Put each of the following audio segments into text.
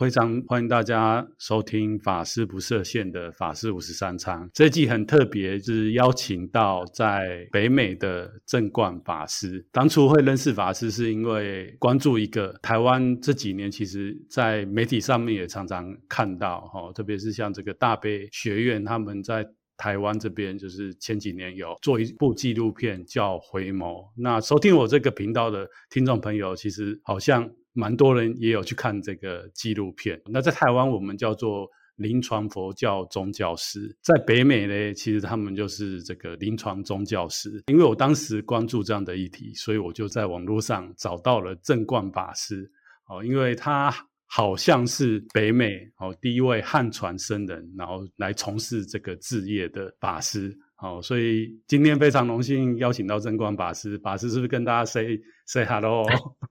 非常欢迎大家收听法师不设限的法师五十三参。这一季很特别，就是邀请到在北美的正冠法师。当初会认识法师，是因为关注一个台湾这几年，其实在媒体上面也常常看到，哈，特别是像这个大悲学院，他们在台湾这边，就是前几年有做一部纪录片叫《回眸》。那收听我这个频道的听众朋友，其实好像。蛮多人也有去看这个纪录片。那在台湾，我们叫做临床佛教宗教师；在北美呢，其实他们就是这个临床宗教师。因为我当时关注这样的议题，所以我就在网络上找到了正贯法师。哦，因为他好像是北美哦第一位汉传僧人，然后来从事这个志业的法师。哦，所以今天非常荣幸邀请到正贯法师。法师是不是跟大家 say say hello？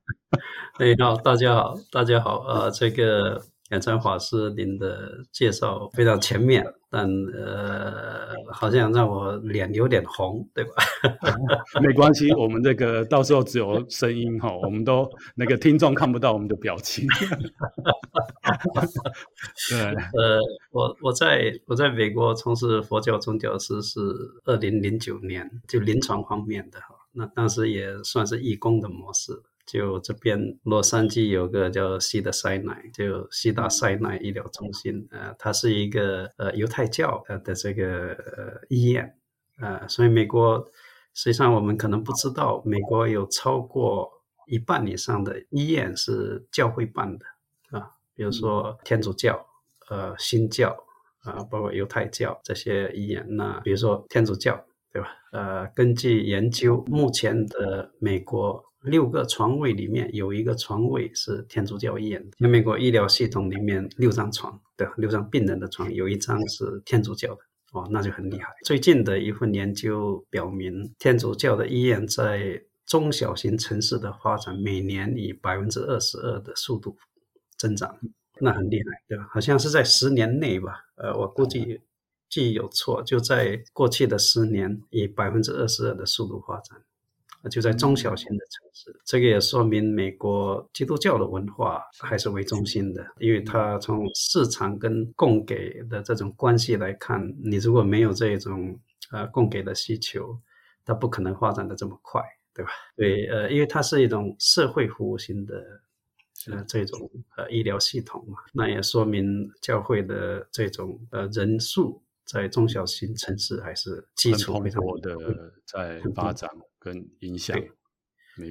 你 好，大家好，大家好。呃，这个演禅法师您的介绍非常全面，但呃，好像让我脸有点红，对吧？没关系，我们这个到时候只有声音哈，我们都那个听众看不到我们的表情。对，呃，我我在我在美国从事佛教宗教师是二零零九年，就临床方面的哈，那当时也算是义工的模式。就这边洛杉矶有个叫西德塞奈，就西达塞奈医疗中心，呃，它是一个呃犹太教呃的这个呃医院，呃，所以美国实际上我们可能不知道，美国有超过一半以上的医院是教会办的啊，比如说天主教、呃新教啊，包括犹太教这些医院。那比如说天主教，对吧？呃，根据研究，目前的美国。六个床位里面有一个床位是天主教医院的。那美国医疗系统里面六张床，对，六张病人的床有一张是天主教的，哦，那就很厉害。最近的一份研究表明，天主教的医院在中小型城市的发展每年以百分之二十二的速度增长，那很厉害，对吧？好像是在十年内吧，呃，我估计记忆有错，就在过去的十年以百分之二十二的速度发展。就在中小型的城市，这个也说明美国基督教的文化还是为中心的，因为它从市场跟供给的这种关系来看，你如果没有这种呃供给的需求，它不可能发展的这么快，对吧？对，呃，因为它是一种社会服务型的呃这种呃医疗系统嘛，那也说明教会的这种呃人数在中小型城市还是基础非常多的在发展。跟影响，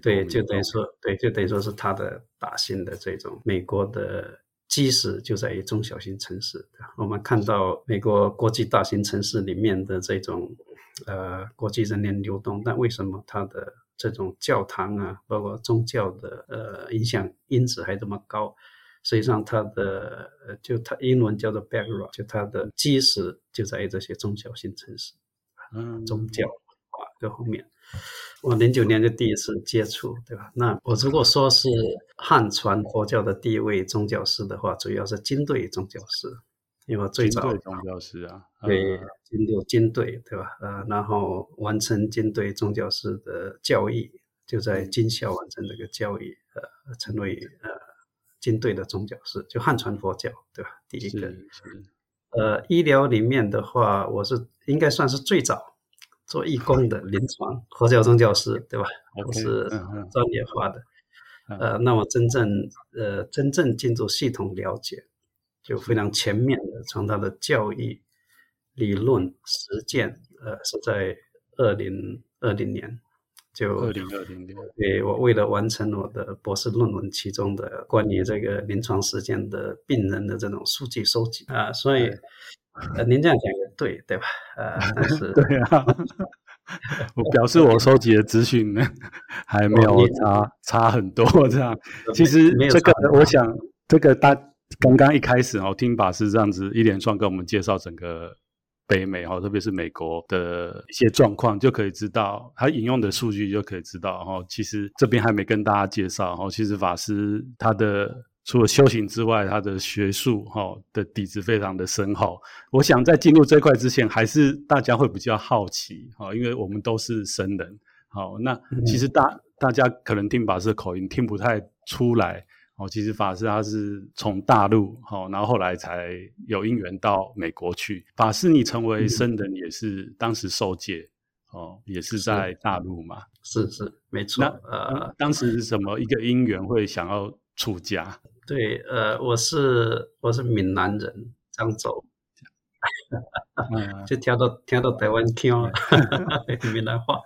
对，就等于说，对，就等于说是它的打新的这种美国的基石就在于中小型城市。我们看到美国国际大型城市里面的这种呃国际人员流动，但为什么它的这种教堂啊，包括宗教的呃影响因子还这么高？实际上，它的就它英文叫做 background，就它的基石就在于这些中小型城市，嗯，宗教啊各方面。我零九年就第一次接触，对吧？那我如果说是汉传佛教的第一位宗教师的话，主要是金队宗教师，因为我最早金宗教师啊，对，金队金队，对吧？呃，然后完成金队宗教师的教育，就在金校完成这个教育，呃，成为呃金队的宗教师，就汉传佛教，对吧？第一个，呃，医疗里面的话，我是应该算是最早。做义工的临床佛教宗教师，对吧？我是专业化的，呃，那么真正呃真正进入系统了解，就非常全面的从他的教育、理论、实践，呃，是在二零二零年，就二零二零年，对，我为了完成我的博士论文，其中的关于这个临床实践的病人的这种数据收集啊，所以。呃，您这样讲也对，对吧？呃，但是 对啊，我表示我收集的资讯呢，还没有差差很多这样。其实这个，我想这个大刚刚一开始哦，听法师这样子一连串跟我们介绍整个北美哦，特别是美国的一些状况，就可以知道他引用的数据就可以知道哦。其实这边还没跟大家介绍哦，其实法师他的。除了修行之外，他的学术哈的底子非常的深厚。我想在进入这块之前，还是大家会比较好奇哈，因为我们都是僧人。好，那其实大大家可能听法师的口音听不太出来哦，其实法师他是从大陆，哦，然后后来才有因缘到美国去。法师，你成为僧人也是当时受戒，嗯、哦，也是在大陆嘛？是是，没错。那呃，当时是什么一个因缘会想要出家？对，呃，我是我是闽南人，漳州，就跳到跳到台湾腔了，闽南话。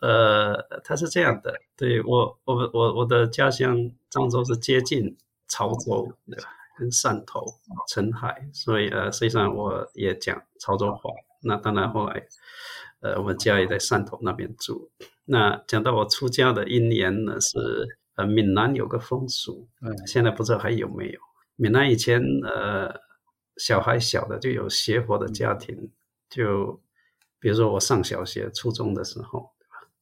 呃，他是这样的，对我，我，我，我的家乡漳州是接近潮州，对吧？跟汕头、澄海，所以呃，实际上我也讲潮州话。那当然后来，呃，我们家也在汕头那边住。那讲到我出家的一年呢，是呃，闽南有个风俗，嗯，现在不知道还有没有。闽南以前呃，小孩小的就有学佛的家庭，就比如说我上小学、初中的时候。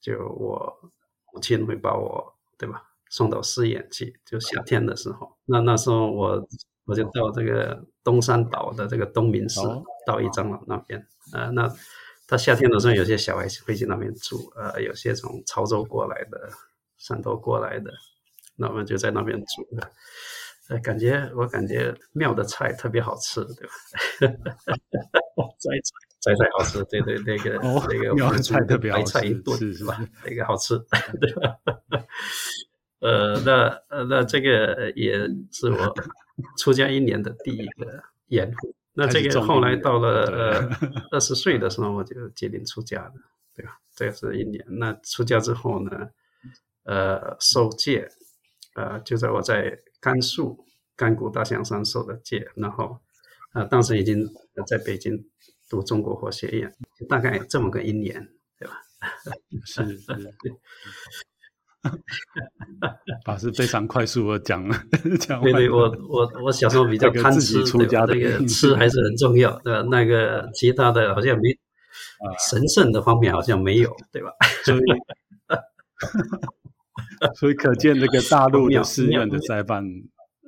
就我母亲会把我，对吧，送到寺院去。就夏天的时候，那那时候我我就到这个东山岛的这个东明寺，到一长老那边。呃，那他夏天的时候，有些小孩会去那边住。呃，有些从潮州过来的、汕头过来的，那我们就在那边住。呃，感觉我感觉庙的菜特别好吃，对吧？摘菜菜好吃，对对，那个、哦、那个苗菜特别好吃，白菜一炖是，是吧？那个好吃，对吧？呃，那呃那这个也是我出家一年的第一个缘故。那这个后来到了呃二十岁的时候，我就决定出家了，对吧？这个是一年。那出家之后呢，呃，受戒，呃，就在我在甘肃甘谷大象山受的戒，然后呃，当时已经在北京。读中国佛学院，大概这么个一年，对吧？是是，法师非常快速的讲了，讲对对，我我我小时候比较贪吃，出家的这个吃还是很重要，对吧？那个其他的好像没，神圣的方面好像没有，对吧？所以，所以可见这个大陆的 寺院的斋饭。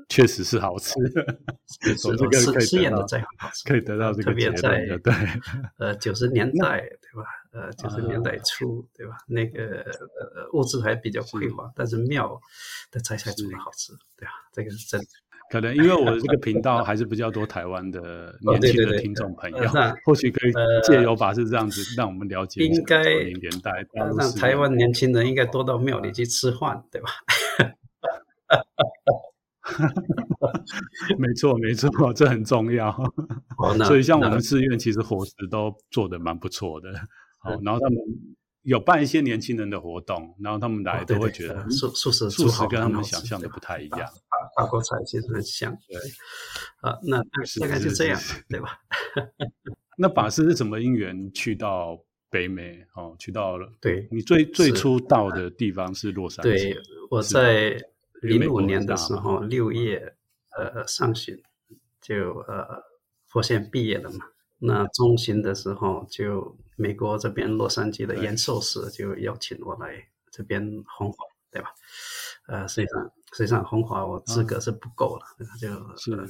确实是好吃的，是这个试验的最好吃，可以得到这个结论。对，呃，九十年代对吧？呃，九十年代初对吧？那个呃物质还比较匮乏，但是庙的斋菜最好吃，对吧？这个是真的。可能因为我这个频道还是比较多台湾的 年轻的听众朋友，或许可以借由法师这样子，让我们了解应该年代，让台湾年轻人应该多到庙里去吃饭，对吧？没错，没错，这很重要。哦、所以像我们寺院，其实伙食都做得蛮不错的。好，然后他们有办一些年轻人的活动，然后他们来都会觉得素素食素食跟他们想象的不太一样。法国菜其实很像。对，啊，那大概就这样，对吧？那法师是什么因缘去到北美？哦，去到了。对，你最最初到的地方是洛杉矶。对，我在。零五年的时候，六月，呃，上旬就呃，佛学毕业了嘛。那中旬的时候，就美国这边洛杉矶的延寿寺就邀请我来这边弘法，对吧？呃，实际上实际上弘法我资格是不够了，嗯、就、呃、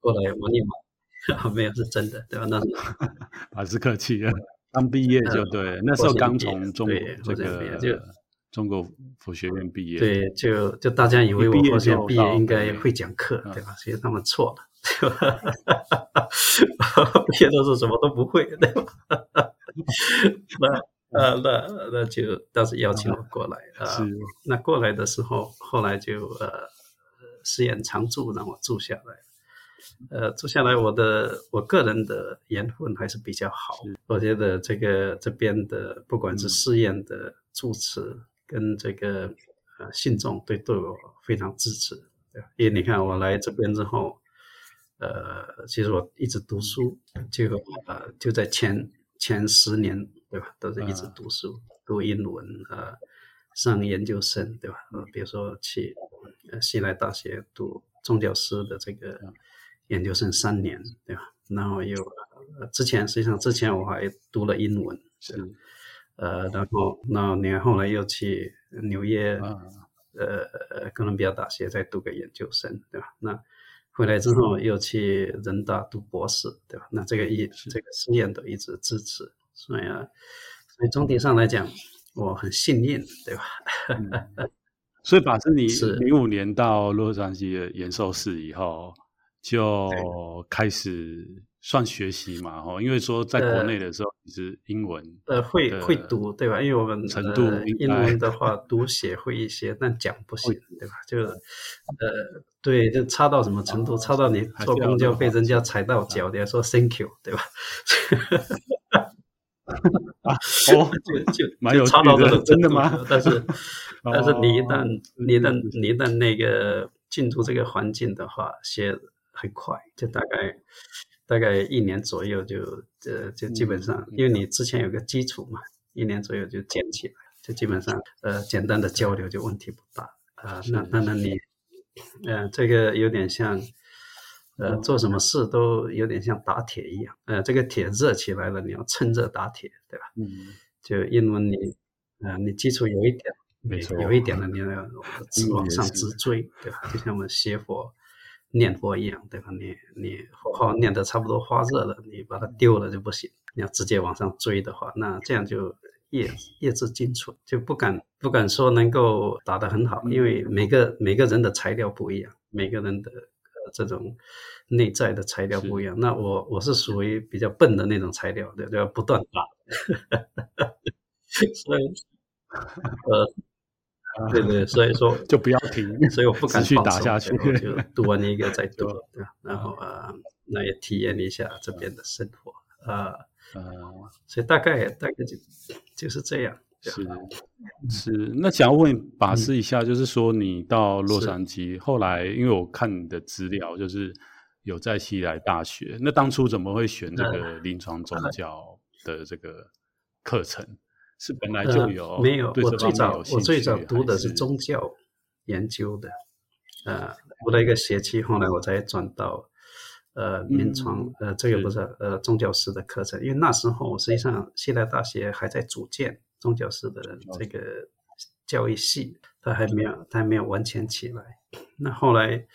过来玩一玩，没有是真的，对吧？那法师 客气了，刚毕业就对，呃、那时候刚从中国这个就。中国佛学院毕业，对，就就大家以为我佛学院毕业应该会讲课，对吧？其实他们错了，对吧？毕业都是什么都不会，对吧？那呃，那那就当时邀请我过来啊。是。那过来的时候，后来就呃，寺院常住，让我住下来。呃，住下来，我的我个人的缘分还是比较好。我觉得这个这边的不管是寺院的住持。跟这个呃信众对对我非常支持，对吧？因为你看我来这边之后，呃，其实我一直读书，就呃就在前前十年，对吧？都是一直读书，读英文，呃，上研究生，对吧？呃，比如说去呃西来大学读宗教师的这个研究生三年，对吧？然后又呃之前实际上之前我还读了英文，是。呃，然后那年后来又去纽约，啊、呃，哥伦比亚大学再读个研究生，对吧？那回来之后又去人大读博士，对吧？那这个一这个寺院都一直支持，所以啊，所以总体上来讲，我很幸运，对吧？所以法师，你 零五年到洛杉矶的延寿寺以后，就开始算学习嘛？哈，因为说在国内的时候，你是英文呃会会读对吧？因为我们程度、呃、英文的 话读写会一些，但讲不行对吧？就呃对，就差到什么程度？差到你坐公交被人家踩到脚，你要说 thank you 对吧？啊，哦，就就蛮有差到这种真的吗？但是，但是你一旦你一旦你一旦那个进入这个环境的话，学很快，就大概大概一年左右就呃就基本上，因为你之前有个基础嘛，一年左右就建起来，就基本上呃简单的交流就问题不大啊。那那那你呃这个有点像。呃，做什么事都有点像打铁一样，呃，这个铁热起来了，你要趁热打铁，对吧？嗯，就因为你，呃，你基础有一点，没错，有一点的，你要往上直追，对吧？就像我们学佛、念佛一样，对吧？你你佛号念得差不多发热了，你把它丢了就不行，你要直接往上追的话，那这样就业业之精纯，就不敢不敢说能够打得很好，因为每个每个人的材料不一样，每个人的。这种内在的材料不一样，那我我是属于比较笨的那种材料，对，要不断打，所以，呃，对对，所以说 就不要停，所以我不敢继续打下去，就 读完一个再读，对吧？然后啊、呃，那也体验一下这边的生活啊，呃呃、所以大概大概就就是这样。是是，那想要问法师一下，就是说你到洛杉矶，后来因为我看你的资料，就是有在西来大学，那当初怎么会选这个临床宗教的这个课程？是本来就有？没有，我最早我最早读的是宗教研究的，呃，读了一个学期，后来我才转到呃临床，呃，这个不是呃宗教师的课程，因为那时候实际上西来大学还在组建。宗教师的这个教育系，他还没有，他还没有完全起来。那后来，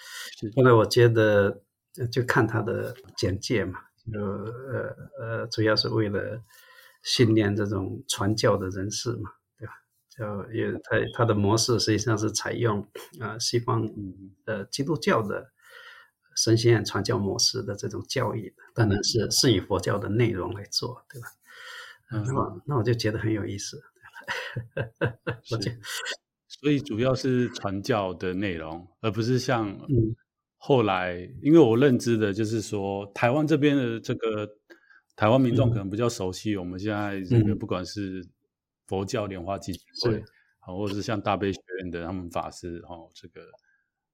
后来我觉得，就看他的简介嘛，就呃呃，主要是为了训练这种传教的人士嘛，对吧？就因为他他的模式实际上是采用啊、呃、西方呃基督教的神学院传教模式的这种教义，当然是是以佛教的内容来做，对吧？嗯，那那我就觉得很有意思。所以主要是传教的内容，而不是像后来，嗯、因为我认知的就是说，台湾这边的这个台湾民众可能比较熟悉，我们现在这个不管是佛教莲花基金会，好、嗯，或者是像大悲学院的他们法师，哈，这个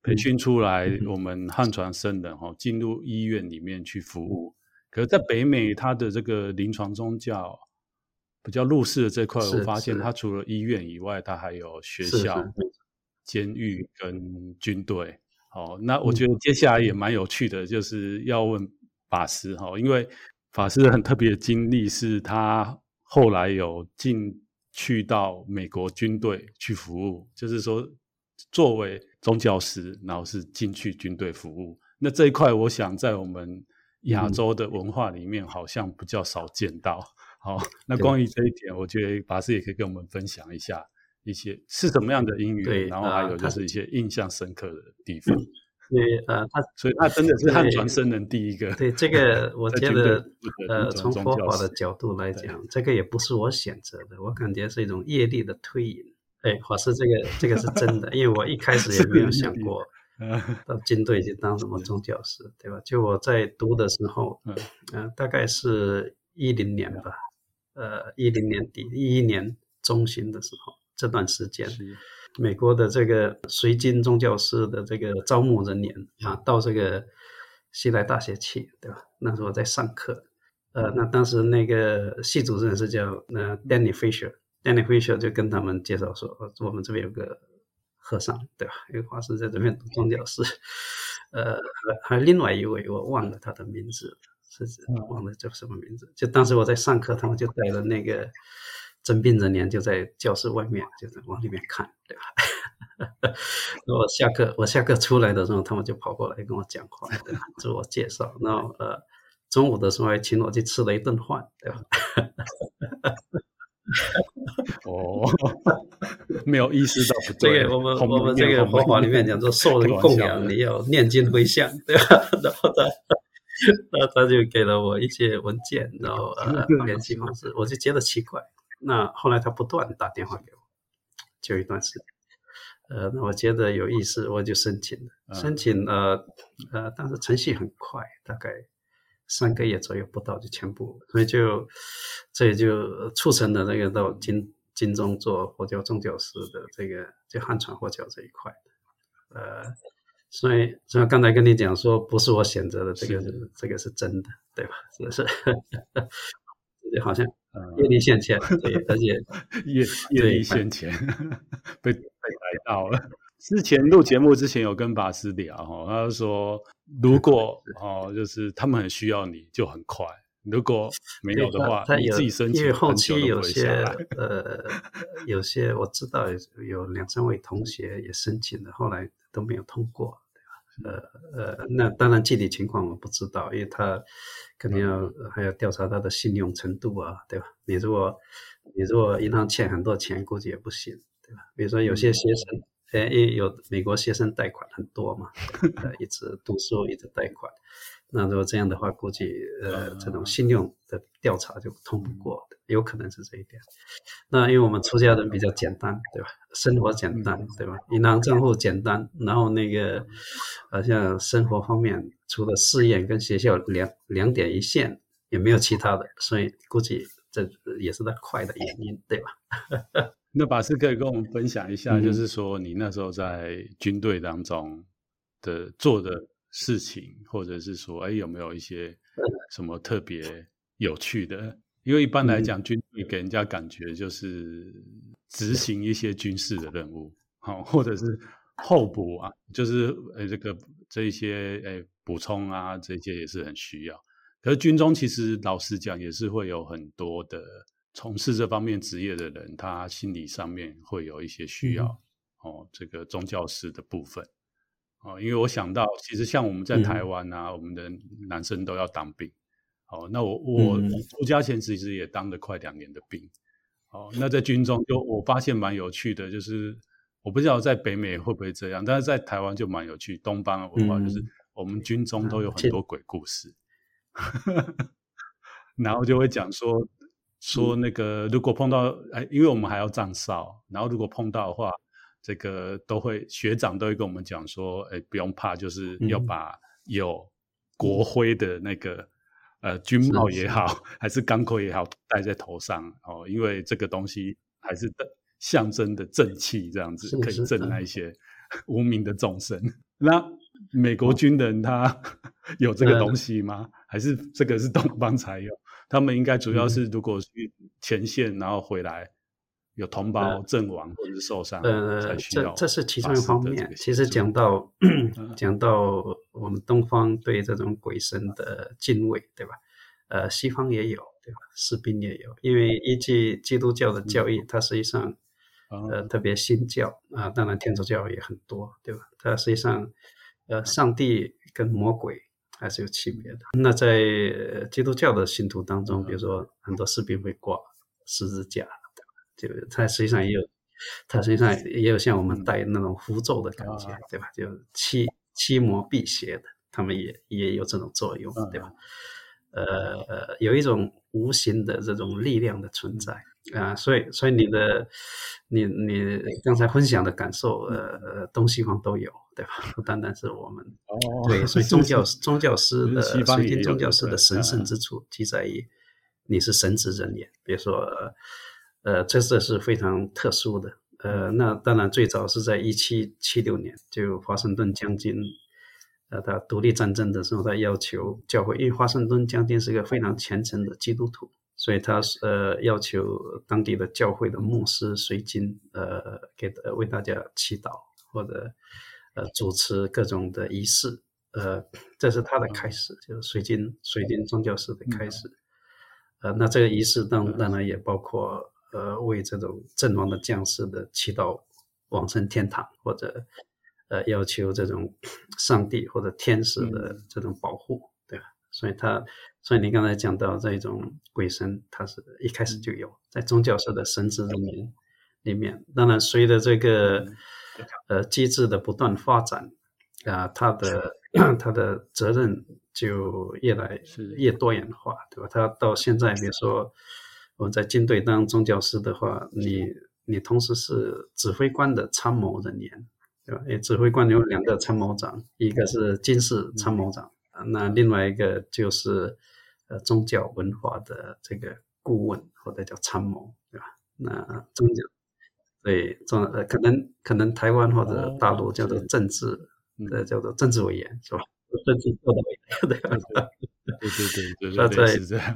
培训出来，我们汉传僧人哈，进入医院里面去服务。可是，在北美，他的这个临床宗教。比较入世的这块，我发现它除了医院以外，它还有学校、监狱跟军队。好，那我觉得接下来也蛮有趣的，就是要问法师哈，因为法师很特别的经历是，他后来有进去到美国军队去服务，就是说作为宗教师，然后是进去军队服务。那这一块，我想在我们亚洲的文化里面，好像比较少见到。好，那关于这一点，我觉得法师也可以跟我们分享一下一些是什么样的因缘，对，然后还有就是一些印象深刻的地方。对，呃，他 所以他真的是汉传僧人第一个。对，这个我觉得，呃，从佛法的角度来讲，这个也不是我选择的，我感觉是一种业力的推引。哎，法师，这个这个是真的，因为我一开始也没有想过 到军队去当什么宗教师，对吧？就我在读的时候，嗯，呃，大概是一零年吧。呃，一零年底，一一年中旬的时候，这段时间，美国的这个随军宗教师的这个招募人员啊，到这个西来大学去，对吧？那时候在上课，呃，那当时那个系主任是叫呃 Danny Fisher，Danny Fisher 就跟他们介绍说，我们这边有个和尚，对吧？有个法师在这边读宗教师，呃，还有另外一位我忘了他的名字。是忘了叫什么名字。就当时我在上课，他们就带了那个征兵人员，就在教室外面，就在往里面看，对吧？那我下课，我下课出来的时候，他们就跑过来跟我讲话，对吧？自我介绍。然后呃，中午的时候还请我去吃了一顿饭，对吧？哦，没有意识到不对。这个我们我们这个佛法里面讲说，受人供养，你要念经回向，对吧？然后他，那他就给了我一些文件，然后呃联系方式，我就觉得奇怪。那后来他不断打电话给我，就一段时间。呃，那我觉得有意思，我就申请了，申请呃，呃，但是程序很快，大概三个月左右不到就全部，所以就这也就促成了那个到金金钟做佛教宗教师的这个就汉传佛教这一块，呃，所以所以刚才跟你讲说不是我选择的，这个是，这个是真的，对吧？是是，就好像业力现前，对，而且业业力现前被。被逮到了之前录节目之前有跟法师聊哈，他就说如果哦就是他们很需要你就很快，如果没有的话你自己申请，因为后期有些呃有些我知道有两三位同学也申请了，后来都没有通过？呃呃，那当然具体情况我不知道，因为他肯定要还要调查他的信用程度啊，对吧？你如果你如果银行欠很多钱，估计也不行。对吧？比如说有些学生，哎，有美国学生贷款很多嘛，呃，一直读书一直贷款，那如果这样的话，估计呃，这种信用的调查就通不过的，有可能是这一点。那因为我们出家人比较简单，对吧？生活简单，对吧？银行账户简单，然后那个好像生活方面，除了寺院跟学校两两点一线，也没有其他的，所以估计这也是他快的原因，对吧？那法师可以跟我们分享一下，就是说你那时候在军队当中的做的事情，或者是说，哎，有没有一些 什么特别有趣的？因为一般来讲，军队给人家感觉就是执行一些军事的任务，好，或者是候补啊，就是呃这个这一些呃补充啊，这些也是很需要。可是军中其实老实讲，也是会有很多的。从事这方面职业的人，他心理上面会有一些需要、嗯、哦。这个宗教师的部分哦，因为我想到，其实像我们在台湾啊，嗯、我们的男生都要当兵。哦，那我我出家前其实也当了快两年的兵。哦，那在军中就我发现蛮有趣的，就是我不知道在北美会不会这样，但是在台湾就蛮有趣。东方的文化就是我们军中都有很多鬼故事，嗯、然后就会讲说。说那个，如果碰到哎，因为我们还要站哨，然后如果碰到的话，这个都会学长都会跟我们讲说，哎，不用怕，就是要把有国徽的那个、嗯、呃军帽也好，还是钢盔也好，戴在头上哦，因为这个东西还是象征的正气，这样子可以镇那一些无名的众生。那美国军人他 有这个东西吗？嗯、还是这个是东方才有？他们应该主要是，如果去前线，然后回来有同胞阵亡或者是受伤，呃。这这是其中一方面。其实讲到 讲到我们东方对这种鬼神的敬畏，对吧？呃，西方也有，对吧？士兵也有，因为依据基督教的教义，它实际上呃特别新教啊，当然天主教也很多，对吧？它实际上呃，上帝跟魔鬼。还是有区别的。那在基督教的信徒当中，比如说很多士兵会挂十字架，就它实际上也有，它实际上也有像我们带那种符咒的感觉，对吧？就驱驱魔辟邪的，他们也也有这种作用，对吧？呃，有一种无形的这种力量的存在。啊、呃，所以，所以你的，你你刚才分享的感受，呃，东西方都有，对吧？不 单单是我们，哦、对，所以 宗教宗教师的水晶宗教师的神圣之处，即在于你是神职人员。比如说，呃，这这是非常特殊的。呃，那当然最早是在一七七六年，就华盛顿将军，呃，他独立战争的时候，他要求教会，因为华盛顿将军是一个非常虔诚的基督徒。所以他呃要求当地的教会的牧师随军呃给为大家祈祷或者呃主持各种的仪式呃这是他的开始，就是随军随军宗教式的开始，呃那这个仪式当当然也包括呃为这种阵亡的将士的祈祷往生天堂或者呃要求这种 上帝或者天使的这种保护。对吧所以他，所以你刚才讲到这种鬼神，他是一开始就有在宗教式的神职人员里面。当然，随着这个呃机制的不断发展，啊，他的 他的责任就越来越多元化，对吧？他到现在，比如说我们在军队当宗教师的话，你你同时是指挥官的参谋人员，对吧？诶，指挥官有两个参谋长，一个是军事参谋长。那另外一个就是，呃，宗教文化的这个顾问或者叫参谋，对吧？那宗教，对，宗呃，可能可能台湾或者大陆叫做政治，呃、嗯，叫做政治委员是吧？政治做的委员，对吧？对对对对对，是 这样。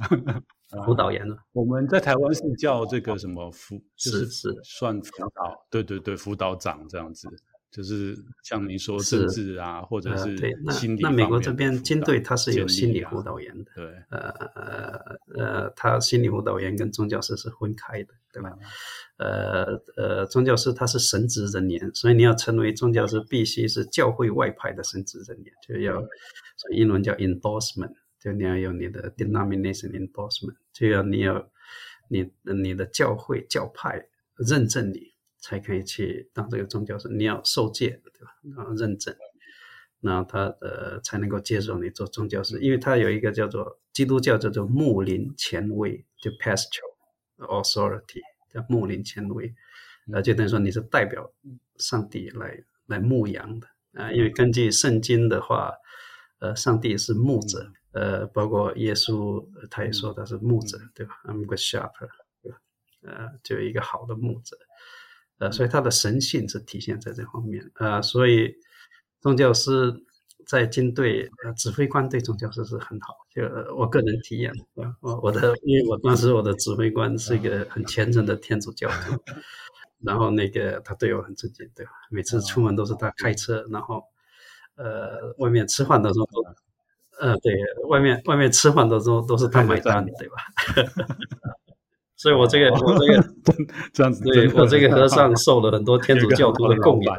辅导员了，我们在台湾是叫这个什么辅，是是算辅导，对对对，辅导长这样子。就是像您说政治啊，或者是心理、呃、那，那美国这边军队他是有心理辅导员的，对，呃呃呃，他心理辅导员跟宗教师是分开的，对吧？呃呃，宗教师他是神职人员，所以你要成为宗教师，必须是教会外派的神职人员，就要，所以英文叫 endorsement，就你要有你的 denomination endorsement，就要你要你你的教会教派认证你。才可以去当这个宗教师，你要受戒，对吧？然后认证，然后他呃才能够接受你做宗教师，因为他有一个叫做基督教叫做牧灵权威，就 pastoral authority，叫牧灵权威，那，就等于说你是代表上帝来来牧羊的啊、呃，因为根据圣经的话，呃，上帝是牧者，呃，包括耶稣他也说他是牧者，对吧？I'm good shepherd，对吧？呃，就一个好的牧者。呃，所以他的神性是体现在这方面。呃，所以宗教师在军队，呃，指挥官对宗教师是很好。就我个人体验，啊，我我的，因为我当时我的指挥官是一个很虔诚的天主教徒，然后那个他对我很尊敬，对吧？每次出门都是他开车，然后呃，外面吃饭的时候都，呃，对，外面外面吃饭的时候都是他买单，对吧？所以我这个我这个 这样子，对我这个和尚受了很多天主教徒的供养。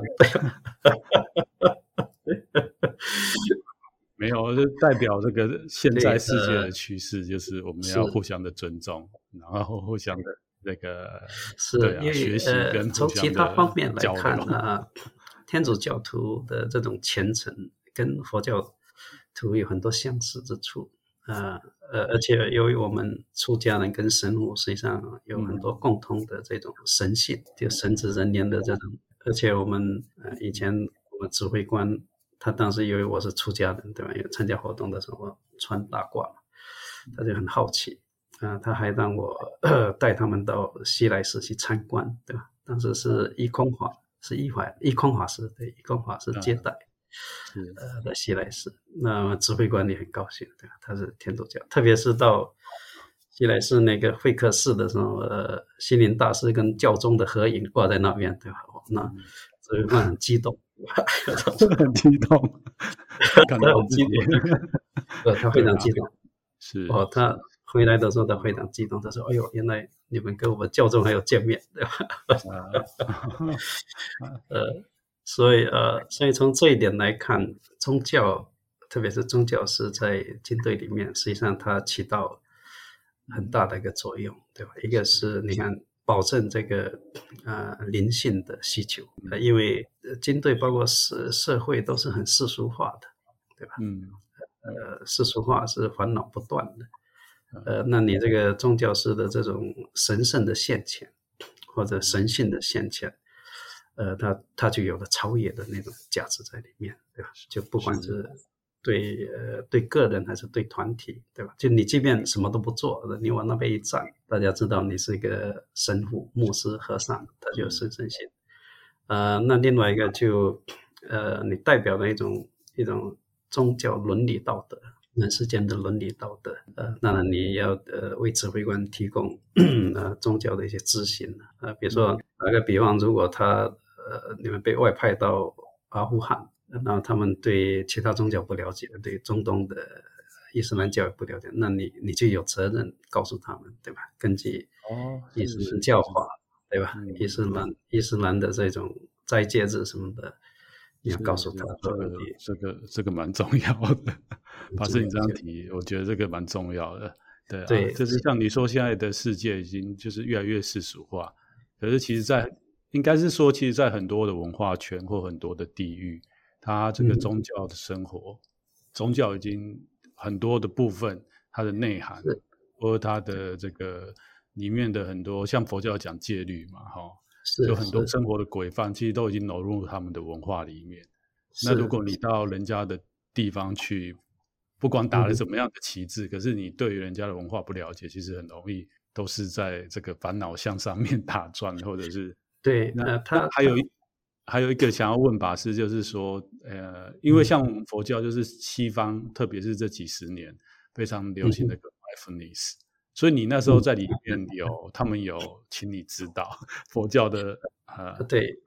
没有，就代表这个现在世界的趋势，就是我们要互相的尊重，然后互相的那个是学习跟从其他方面来看啊，天主教徒的这种虔诚跟佛教徒有很多相似之处。呃呃，而且由于我们出家人跟神父实际上有很多共通的这种神性，嗯、就神职人员的这种，而且我们呃以前我们指挥官他当时以为我是出家人，对吧？有参加活动的时候穿大褂，他就很好奇，啊、呃，他还让我 带他们到西来寺去参观，对吧？当时是一空法，是一怀一空法师，对，一空法师接待。呃的西来寺，那么指挥官也很高兴，对吧？他是天主教，特别是到西来寺那个会客室的时候，呃，心灵大师跟教宗的合影挂在那边，对吧？那指挥官很激动，很激动，感到很激动，呃，他非常激动，是哦，他回来的时候他非常激动，他说：“哎呦，原来你们跟我们教宗还有见面，对吧？” 呃。所以，呃，所以从这一点来看，宗教，特别是宗教师在军队里面，实际上它起到很大的一个作用，对吧？一个是你看，保证这个呃灵性的需求，呃，因为军队包括社社会都是很世俗化的，对吧？嗯，呃，世俗化是烦恼不断的，呃，那你这个宗教师的这种神圣的现前，或者神性的现前。呃，他他就有了超越的那种价值在里面，对吧？就不管是对呃对个人还是对团体，对吧？就你即便什么都不做，你往那边一站，大家知道你是一个神父、牧师、和尚，他就有神圣性。呃，那另外一个就呃，你代表了一种一种宗教伦理道德，人世间的伦理道德。呃，当然你要呃为指挥官提供 呃宗教的一些咨询啊、呃，比如说打个比方，如果他呃，你们被外派到阿富汗，然后他们对其他宗教不了解，对中东的伊斯兰教也不了解，那你你就有责任告诉他们，对吧？根据哦伊斯兰教法，对吧？伊斯兰伊斯兰的这种斋戒日什么的，你要告诉他们。这个这个这个蛮重要的，法师你这样提，我觉得这个蛮重要的。对，就是像你说，现在的世界已经就是越来越世俗化。可是其实在，在应该是说，其实，在很多的文化圈或很多的地域，它这个宗教的生活，嗯、宗教已经很多的部分，它的内涵，或者它的这个里面的很多，像佛教讲戒律嘛，哈，有很多生活的规范，其实都已经融入他们的文化里面。那如果你到人家的地方去，不管打了什么样的旗帜，嗯，可是你对于人家的文化不了解，其实很容易都是在这个烦恼向上面 打转，或者是对。那他还有一还有一个想要问法师，就是说，呃，因为像佛教就是西方，嗯，特别是这几十年非常流行的个 mindfulness，嗯，所以你那时候在里面有，嗯，他们有请你指导 佛教的呃，对。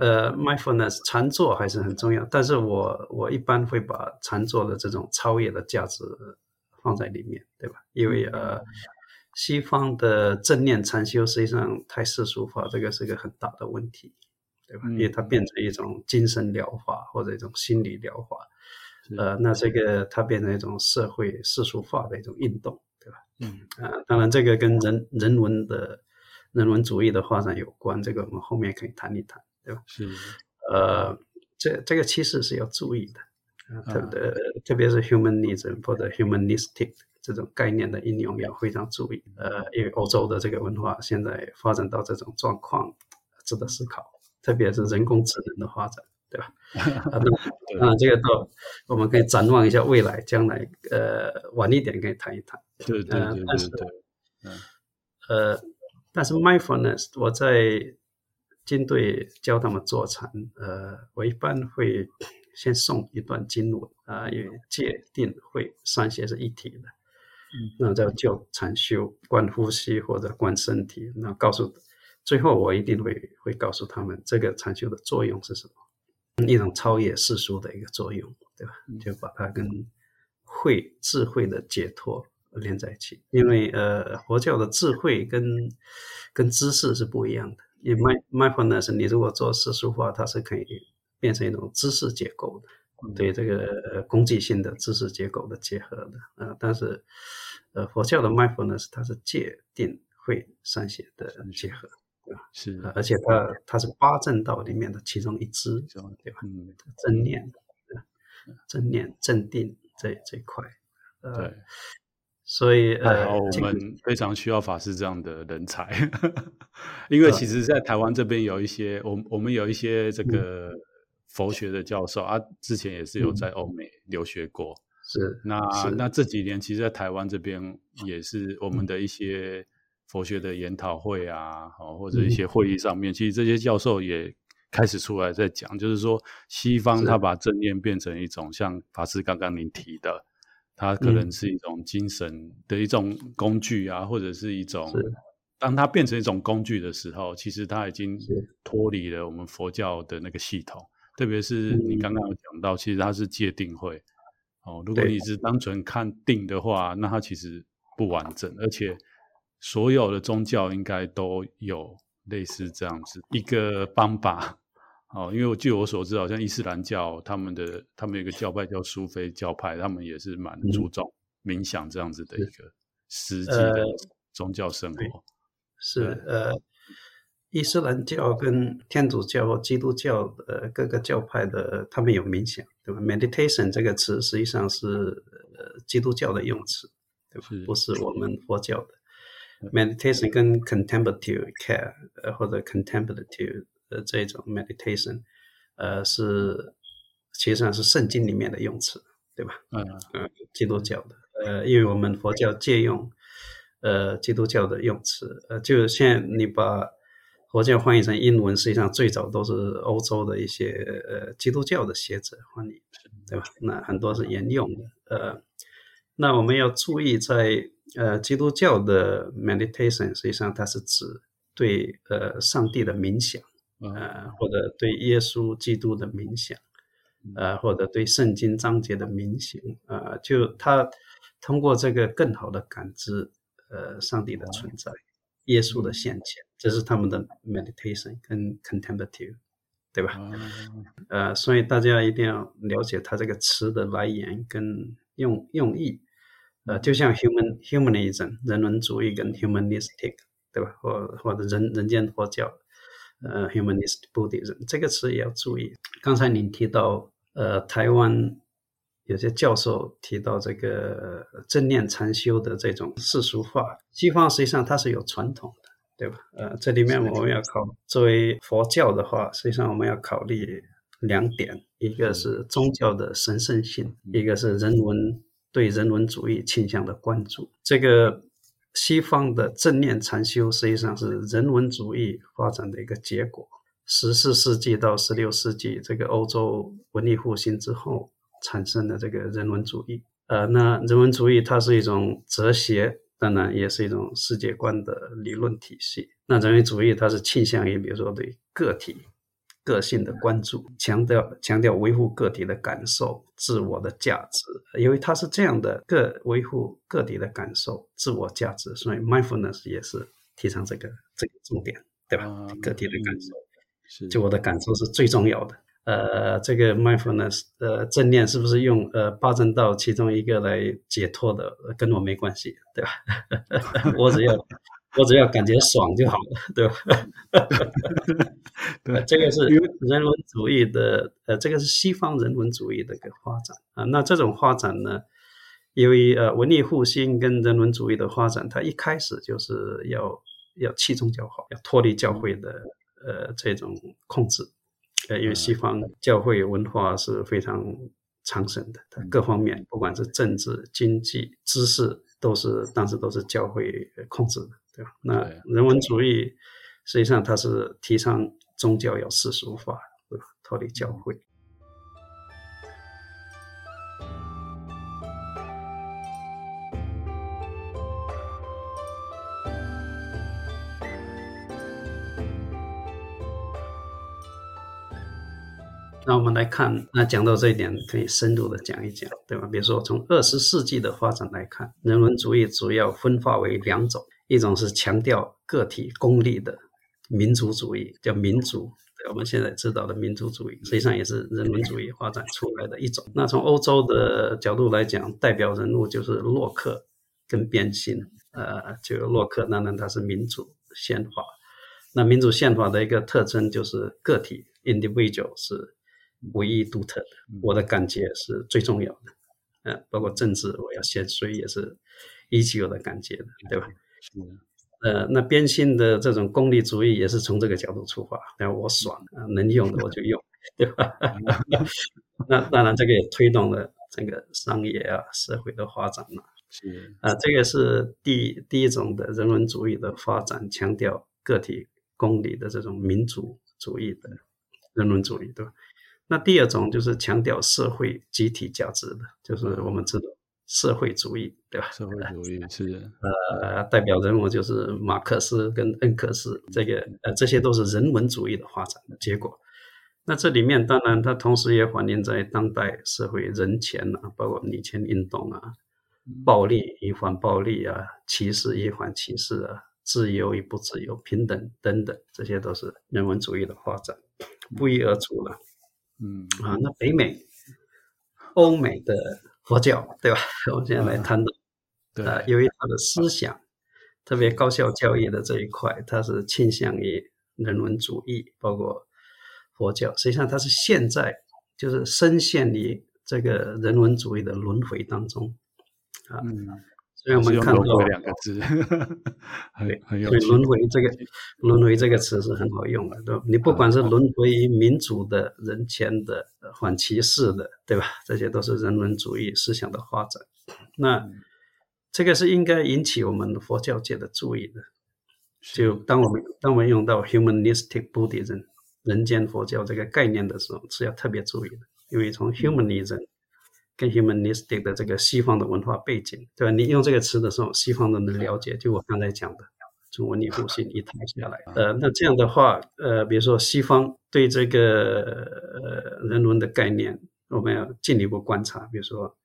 呃，mindfulness 禅坐还是很重要，但是我我一般会把禅坐的这种超越的价值放在里面，对吧？因为呃，西方的正念禅修实际上太世俗化，这个是一个很大的问题，对吧？因为它变成一种精神疗法或者一种心理疗法，呃，那这个它变成一种社会世俗化的一种运动，对吧？嗯，啊，当然这个跟人人文的人文主义的发展有关，这个我们后面可以谈一谈。对吧？是，呃，这这个趋势是要注意的，呃、特别、啊、特别是 humanism 或者 humanistic 这种概念的应用要非常注意。呃，因为欧洲的这个文化现在发展到这种状况，值得思考。特别是人工智能的发展，对吧？啊，那啊，这个到我们可以展望一下未来，将来呃晚一点可以谈一谈。对对对对对。嗯。呃，但是 mindfulness 我在。军队教他们坐禅，呃，我一般会先诵一段经文啊，因为戒定慧三学是一体的，嗯，那叫叫禅修，观呼吸或者观身体，那告诉最后我一定会会告诉他们这个禅修的作用是什么，一种超越世俗的一个作用，对吧？就把它跟慧智慧的解脱连在一起，因为呃，佛教的智慧跟跟知识是不一样的。因为 mindfulness，你如果做世俗化，它是可以变成一种知识结构的，对这个工具性的知识结构的结合的，呃，但是，呃，佛教的 mindfulness 它是戒定慧三学的结合，对吧？是，而且它它是八正道里面的其中一支，对吧？嗯，正念，正念正定这这一块，呃。对所以，呃，我们非常需要法师这样的人才，因为其实，在台湾这边有一些，我我们有一些这个佛学的教授、嗯、啊，之前也是有在欧美留学过。是，那那这几年，其实，在台湾这边也是我们的一些佛学的研讨会啊，哦或者一些会议上面，其实这些教授也开始出来在讲，就是说，西方他把正念变成一种像法师刚刚您提的。它可能是一种精神的一种工具啊，嗯、或者是一种，当它变成一种工具的时候，其实它已经脱离了我们佛教的那个系统。特别是你刚刚有讲到，其实它是界定会。哦，如果你是单纯看定的话，那它其实不完整，而且所有的宗教应该都有类似这样子一个方法。哦，因为据我所知，好像伊斯兰教他们的他们有一个教派叫苏菲教派，他们也是蛮注重冥想这样子的一个实际的宗教生活。呃、是呃，伊斯兰教跟天主教基督教的各个教派的，他们有冥想，对吧？Meditation 这个词实际上是呃基督教的用词，对吧？不是我们佛教的。Meditation 跟 Contemplative Care 呃或者 Contemplative 的这种 meditation，呃，是实际上是圣经里面的用词，对吧？嗯嗯，基督教的，呃，因为我们佛教借用，呃，基督教的用词，呃，就现你把佛教翻译成英文，实际上最早都是欧洲的一些呃基督教的学者翻译，对吧？那很多是沿用的，呃，那我们要注意在呃基督教的 meditation，实际上它是指对呃上帝的冥想。呃，或者对耶稣基督的冥想，呃，或者对圣经章节的冥想，呃，就他通过这个更好的感知，呃，上帝的存在，耶稣的现前，这是他们的 meditation 跟 contemplative，对吧？呃，所以大家一定要了解它这个词的来源跟用用意，呃，就像 human humanism 人文主义跟 humanistic 对吧？或或者人人间佛教，呃，humanistic Buddhism 这个词也要注意。刚才您提到，呃，台湾有些教授提到这个正念禅修的这种世俗化，西方实际上它是有传统的，对吧？呃，这里面我们要考作为佛教的话，实际上我们要考虑两点，一个是宗教的神圣性，一个是人文对人文主义倾向的关注。这个。西方的正念禅修实际上是人文主义发展的一个结果。十四世纪到十六世纪，这个欧洲文艺复兴之后产生的这个人文主义。呃，那人文主义它是一种哲学，当然也是一种世界观的理论体系。那人文主义它是倾向于，比如说对个体。个性的关注，强调强调维护个体的感受、自我的价值，因为它是这样的，个维护个体的感受、自我价值，所以 mindfulness 也是提倡这个这个重点，对吧？嗯、个体的感受，是就我的感受是最重要的。呃，这个 mindfulness 呃正念是不是用呃八正道其中一个来解脱的，跟我没关系，对吧？我只要。我只要感觉爽就好了，对吧？对，这个是人文主义的，呃，这个是西方人文主义的一个发展啊。那这种发展呢，由于呃文艺复兴跟人文主义的发展，它一开始就是要要弃宗教化，要脱离教会的呃这种控制，呃，因为西方教会文化是非常昌盛的，它各方面不管是政治、经济、知识，都是当时都是教会控制的。对吧？那人文主义实际上它是提倡宗教要世俗化，对吧？脱离教会。那我们来看，那讲到这一点，可以深入的讲一讲，对吧？比如说从二十世纪的发展来看，人文主义主要分化为两种。一种是强调个体功利的民族主义，叫民族。我们现在知道的民族主义，实际上也是人文主义发展出来的一种。那从欧洲的角度来讲，代表人物就是洛克跟边沁。呃，就洛克，当然他是民主宪法。那民主宪法的一个特征就是个体 （individual） 是唯一独特的，我的感觉是最重要的。呃，包括政治，我要先，所以也是依据我的感觉的，对吧？嗯，呃，那边性的这种功利主义也是从这个角度出发，然后我爽啊，能用的我就用，对吧？那当然，这个也推动了整个商业啊、社会的发展嘛。是啊，这个是第第一种的人文主义的发展，强调个体功利的这种民主主义的人文主义，对吧？那第二种就是强调社会集体价值的，就是我们知道。社会主义，对吧？社会主义是，呃，代表人物就是马克思跟恩格斯，这个呃，这些都是人文主义的发展的结果。那这里面当然，它同时也反映在当代社会人权啊，包括女权运动啊，暴力与反暴力啊，歧视与反歧视啊，自由与不自由，平等等等，这些都是人文主义的发展，不一而足了。嗯啊，那北美、欧美的。佛教对吧？我们现在来谈的，对啊，由于他的思想，特别高校教育的这一块，它是倾向于人文主义，包括佛教，实际上它是现在就是深陷于这个人文主义的轮回当中啊。嗯所以我们看到两个字，对，所以轮回这个轮回这个词是很好用的，对吧？你不管是轮回于民主的、人权的、反歧视的，对吧？这些都是人文主义思想的发展。那这个是应该引起我们佛教界的注意的。就当我们当我们用到 humanistic Buddhism 人间佛教这个概念的时候，是要特别注意的，因为从 humanism 跟 humanistic 的这个西方的文化背景，对吧？你用这个词的时候，西方人能了解，就我刚才讲的，从文艺复兴一套下来，呃，那这样的话，呃，比如说西方对这个呃人文的概念，我们要进一步观察，比如说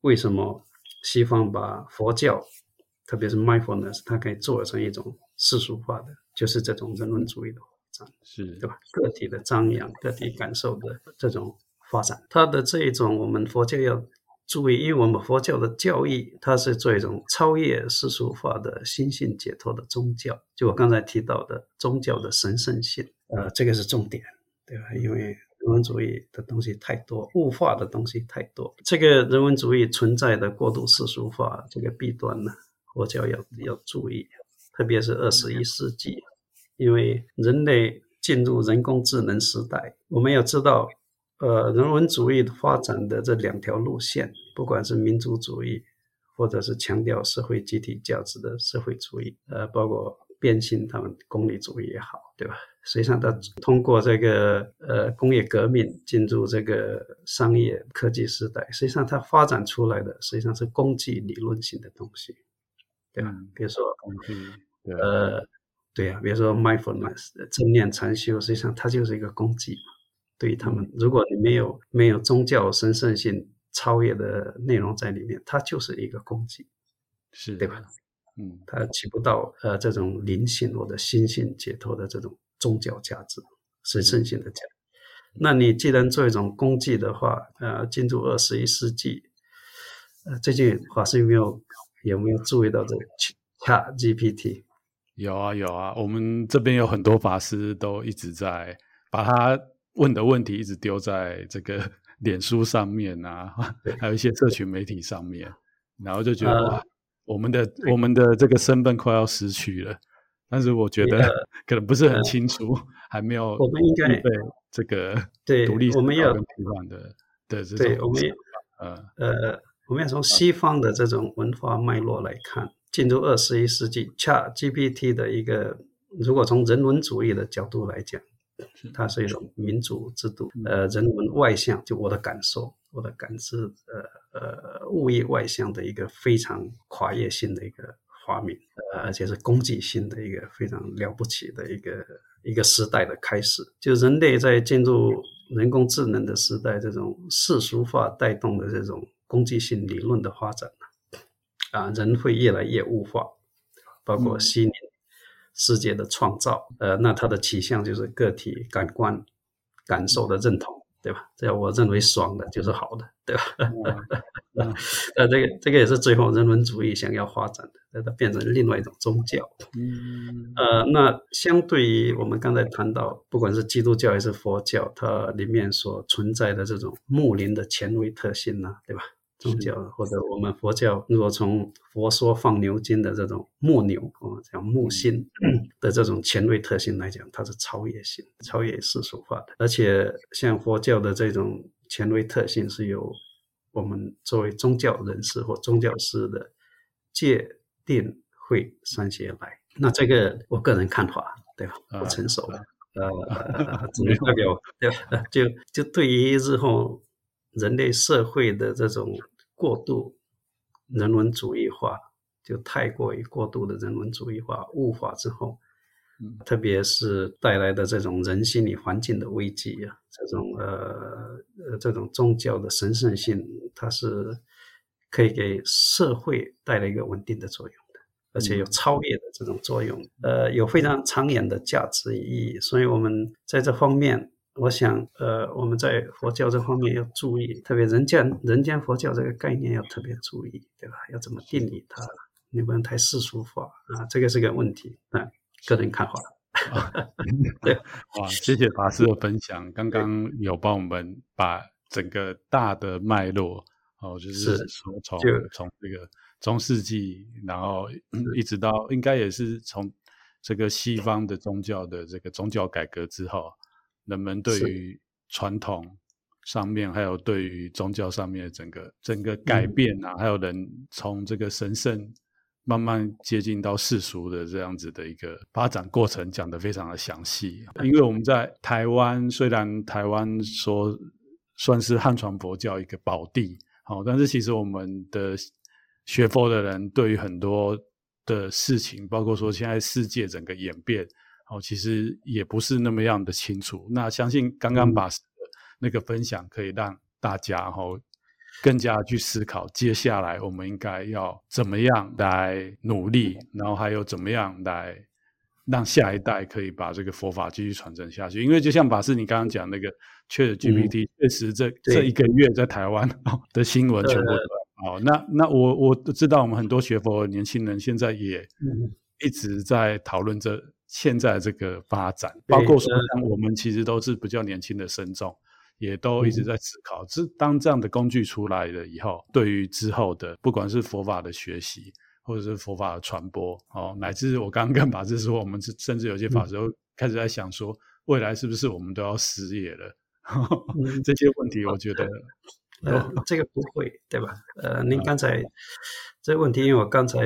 为什么西方把佛教，特别是 mindfulness，它可以做成一种世俗化的，就是这种人文主义的是对吧？个体的张扬，个体感受的这种。发展它的这一种，我们佛教要注意，因为我们佛教的教义，它是做一种超越世俗化的心性解脱的宗教。就我刚才提到的宗教的神圣性，呃，这个是重点，对吧？因为人文主义的东西太多，物化的东西太多，这个人文主义存在的过度世俗化这个弊端呢，佛教要要注意，特别是二十一世纪，因为人类进入人工智能时代，我们要知道。呃，人文主义发展的这两条路线，不管是民族主义，或者是强调社会集体价值的社会主义，呃，包括变性他们功利主义也好，对吧？实际上，它通过这个呃工业革命进入这个商业科技时代，实际上它发展出来的实际上是工具理论性的东西，对吧？比如说，嗯、呃，对呀、啊，比如说 mindfulness 正念禅修，实际上它就是一个工具嘛。对于他们，如果你没有没有宗教神圣性超越的内容在里面，它就是一个工具，是对吧？嗯，它起不到呃这种灵性或者心性解脱的这种宗教价值、神圣性的价值。嗯、那你既然做一种工具的话，呃，进入二十一世纪，呃，最近法师有没有有没有注意到这个 ChatGPT？有啊有啊，我们这边有很多法师都一直在把它。问的问题一直丢在这个 脸书上面啊，还有一些社群媒体上面，然后就觉得、呃、哇，我们的我们的这个身份快要失去了。但是我觉得 可能不是很清楚，呃、还没有我们应该对这个对独立我们要批判的的这种对，我们呃呃，我们要从西方的这种文化脉络来看，进入二十一世纪，ChatGPT 的一个，如果从人文主义的角度来讲。它是一种民主制度，呃，人文外向，就我的感受，我的感知，呃呃，物业外向的一个非常跨越性的一个发明，呃，而且是攻击性的一个非常了不起的一个一个时代的开始。就人类在进入人工智能的时代，这种世俗化带动的这种攻击性理论的发展，啊，人会越来越物化，包括心灵。世界的创造，呃，那它的取向就是个体感官感受的认同，对吧？只要我认为爽的，就是好的，对吧？嗯、呃，这个这个也是最后人文主义想要发展的，让它变成另外一种宗教。嗯，呃，那相对于我们刚才谈到，不管是基督教还是佛教，它里面所存在的这种牧灵的权威特性呢，对吧？宗教或者我们佛教，如果从佛说放牛经的这种木牛啊，叫木心的这种权威特性来讲，它是超越性、超越世俗化的。而且像佛教的这种权威特性，是由我们作为宗教人士或宗教师的戒定慧三学来。那这个我个人看法，对吧？不成熟了，呃，只能代表对吧？就就对于日后人类社会的这种。过度人文主义化，就太过于过度的人文主义化、物化之后，特别是带来的这种人心理环境的危机啊，这种呃呃这种宗教的神圣性，它是可以给社会带来一个稳定的作用的，而且有超越的这种作用，呃，有非常长远的价值意义，所以我们在这方面。我想，呃，我们在佛教这方面要注意，特别人间人间佛教这个概念要特别注意，对吧？要怎么定义它？你不能太世俗化啊，这个是个问题。啊，个人看法。对，哇，谢谢法师的分享。刚刚有帮我们把整个大的脉络，哦，就是说从从这个中世纪，然后一直到应该也是从这个西方的宗教的这个宗教改革之后。人们对于传统上面，还有对于宗教上面的整个整个改变啊，嗯、还有人从这个神圣慢慢接近到世俗的这样子的一个发展过程，讲得非常的详细。因为我们在台湾，虽然台湾说算是汉传佛教一个宝地，好，但是其实我们的学佛的人对于很多的事情，包括说现在世界整个演变。哦，其实也不是那么样的清楚。那相信刚刚把那个分享可以让大家哦更加去思考，接下来我们应该要怎么样来努力，然后还有怎么样来让下一代可以把这个佛法继续传承下去。因为就像法师你刚刚讲那个 ChatGPT，确实这这一个月在台湾的新闻全部都好。那那我我知道我们很多学佛的年轻人现在也一直在讨论这现在这个发展，包括说像我们其实都是比较年轻的僧众。也都一直在思考，这当这样的工具出来了以后，对于之后的不管是佛法的学习，或者是佛法的传播，哦，乃至我刚刚跟法师说，我们甚至有些法师都开始在想说，未来是不是我们都要失业了？嗯、这些问题，我觉得，呃，这个不会，对吧？呃，您刚才、嗯、这个问题，因为我刚才，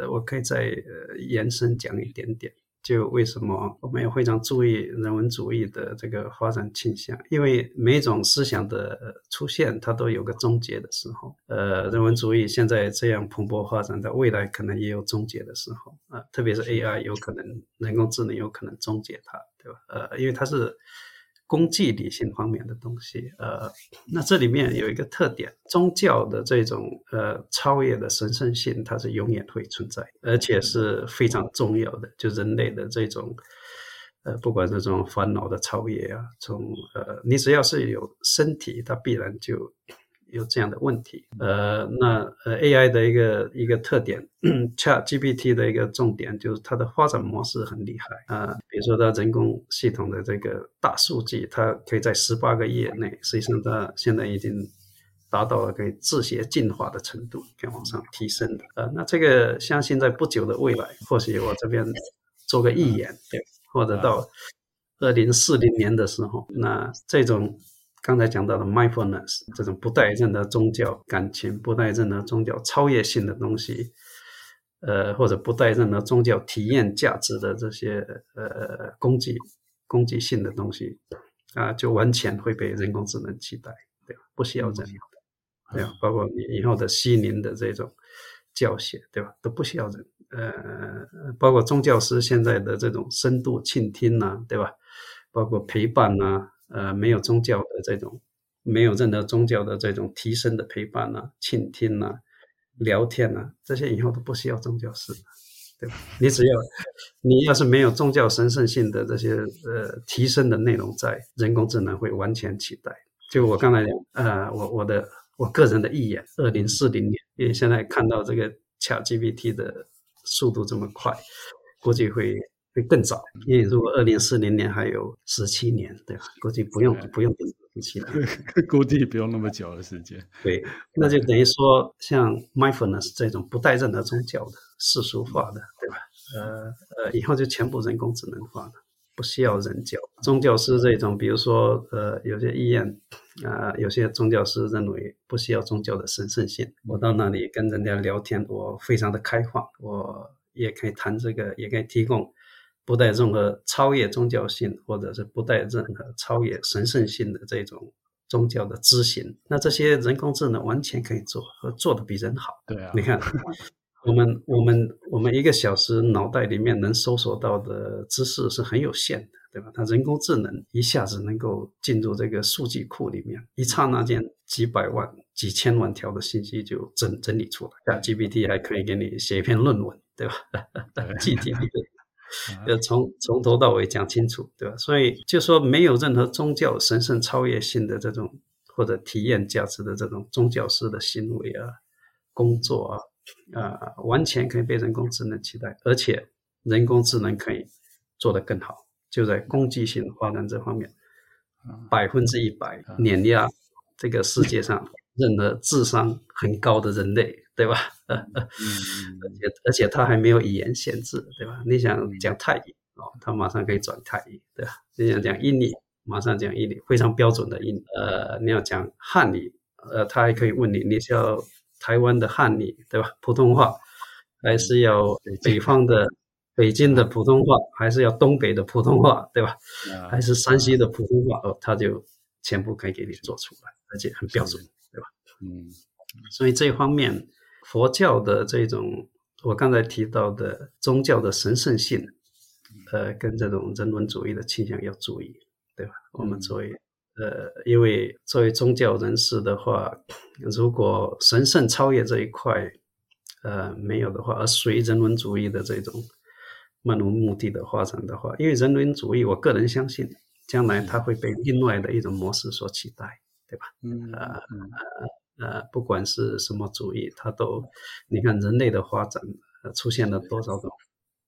呃，我可以再呃延伸讲一点点。就为什么我们也非常注意人文主义的这个发展倾向？因为每一种思想的出现，它都有个终结的时候。呃，人文主义现在这样蓬勃发展，的未来可能也有终结的时候啊，特别是 AI 有可能，人工智能有可能终结它，对吧？呃，因为它是。功绩理性方面的东西，呃，那这里面有一个特点，宗教的这种呃超越的神圣性，它是永远会存在，而且是非常重要的。就人类的这种，呃，不管这种烦恼的超越啊，从呃，你只要是有身体，它必然就。有这样的问题，呃，那呃，AI 的一个一个特点，ChatGPT 的一个重点就是它的发展模式很厉害啊，呃，比如说它人工系统的这个大数据，它可以在十八个月内，实际上它现在已经达到了可以自学进化的程度，可以往上提升的。呃，那这个相信在不久的未来，或许我这边做个预言，对，或者到二零四零年的时候，那这种。刚才讲到的 mindfulness 这种不带任何宗教感情、不带任何宗教超越性的东西，呃，或者不带任何宗教体验价值的这些呃攻击攻击性的东西啊、呃，就完全会被人工智能取代，对吧？不需要人的，对吧？包括你以后的心灵的这种教学，对吧？都不需要人，呃，包括宗教师现在的这种深度倾听呐、啊，对吧？包括陪伴呐、啊。呃，没有宗教的这种，没有任何宗教的这种提升的陪伴啊、倾听啊、聊天啊，这些以后都不需要宗教师，对吧？你只要，你要是没有宗教神圣性的这些呃提升的内容在，人工智能会完全取代。就我刚才讲，呃，我我的我个人的意愿，二零四零年，因为现在看到这个 ChatGPT 的速度这么快，估计会。会更早，因为如果二零四零年还有十七年，对吧？估计不用不用等十七年，估计不用那么久的时间。对，那就等于说，像 mindfulness 这种不带任何宗教的世俗化的，对吧？呃呃，以后就全部人工智能化的，不需要人教。宗教师这种，比如说呃，有些医院啊，有些宗教师认为不需要宗教的神圣性，我到那里跟人家聊天，我非常的开放，我也可以谈这个，也可以提供。不带任何超越宗教性，或者是不带任何超越神圣性的这种宗教的知行，那这些人工智能完全可以做，和做的比人好。对啊，你看，我们我们我们一个小时脑袋里面能搜索到的知识是很有限的，对吧？它人工智能一下子能够进入这个数据库里面，一刹那间几百万、几千万条的信息就整整理出来。像 GPT 还可以给你写一篇论文，对吧？具 体的。要从从头到尾讲清楚，对吧？所以就说没有任何宗教神圣超越性的这种或者体验价值的这种宗教式的行为啊、工作啊，啊、呃，完全可以被人工智能取代，而且人工智能可以做得更好，就在攻击性发展这方面，百分之一百碾压这个世界上任何智商很高的人类。对吧？而且而且他还没有语言限制，对吧？你想讲泰语哦，他马上可以转泰语，对吧？你想讲印尼，马上讲印尼，非常标准的印尼。呃，你要讲汉语，呃，他还可以问你，你是要台湾的汉语，对吧？普通话，还是要北方的北京的普通话，还是要东北的普通话，对吧？还是山西的普通话？哦，他就全部可以给你做出来，而且很标准，对吧？嗯，所以这一方面。佛教的这种，我刚才提到的宗教的神圣性，呃，跟这种人文主义的倾向要注意，对吧？我们作为呃，因为作为宗教人士的话，如果神圣超越这一块，呃，没有的话，而随人文主义的这种漫无目的的发展的话，因为人文主义，我个人相信，将来它会被另外的一种模式所取代，对吧？嗯呃呃呃，不管是什么主义，它都，你看人类的发展，呃，出现了多少种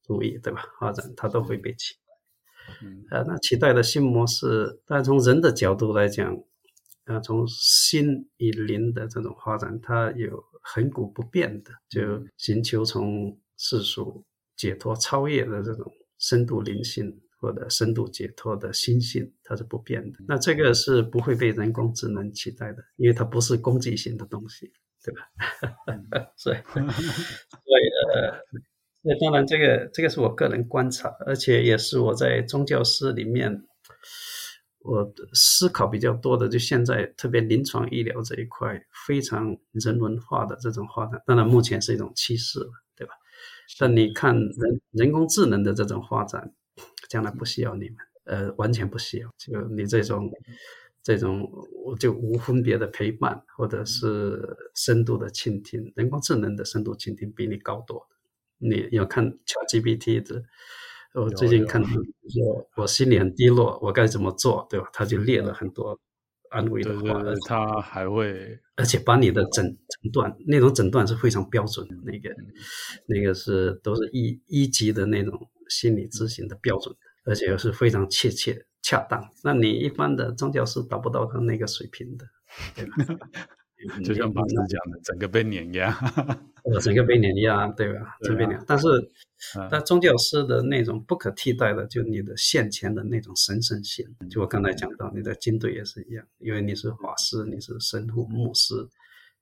主义，对吧？发展它都会被取代。嗯，呃，那取代的新模式，但从人的角度来讲，呃，从心与灵的这种发展，它有恒古不变的，就寻求从世俗。解脱超越的这种深度灵性或者深度解脱的心性，它是不变的。那这个是不会被人工智能取代的，因为它不是工具性的东西，对吧？所以，所以呃，那当然这个这个是我个人观察，而且也是我在宗教师里面我思考比较多的，就现在特别临床医疗这一块非常人文化的这种发展，当然目前是一种趋势了，对吧？但你看人人工智能的这种发展，将来不需要你们，呃，完全不需要。就你这种这种，就无分别的陪伴，或者是深度的倾听，人工智能的深度倾听比你高多。你要看 ChatGPT 的，我最近看，说我心里很低落，我该怎么做，对吧？他就列了很多。安慰的话，他还会，而且把你的诊诊断那种诊断是非常标准的，那个、嗯、那个是都是一一级的那种心理咨询的标准，而且又是非常确切恰当。那你一般的宗教是达不到他那个水平的，对吧？就像法师讲的，整个被碾压，呃，整个被碾压，对吧？整个被碾压。但是，但宗教师的那种不可替代的，就你的现前的那种神圣性。就我刚才讲到，你的军队也是一样，因为你是法师，你是神父、牧师，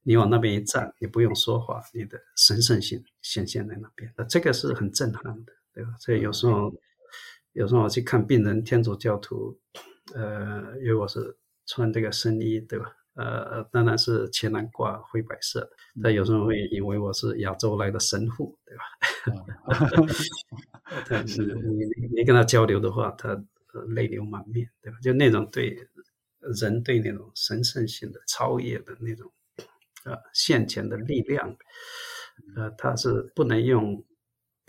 你往那边一站，你不用说话，你的神圣性显现在那边。那这个是很震撼的，对吧？所以有时候，有时候我去看病人，天主教徒，呃，因为我是穿这个圣衣，对吧？呃，当然是前蓝挂灰白色的。他有时候会以为我是亚洲来的神父，对吧？但 是你你跟他交流的话，他泪流满面，对吧？就那种对人对那种神圣性的超越的那种呃现前的力量，呃，他是不能用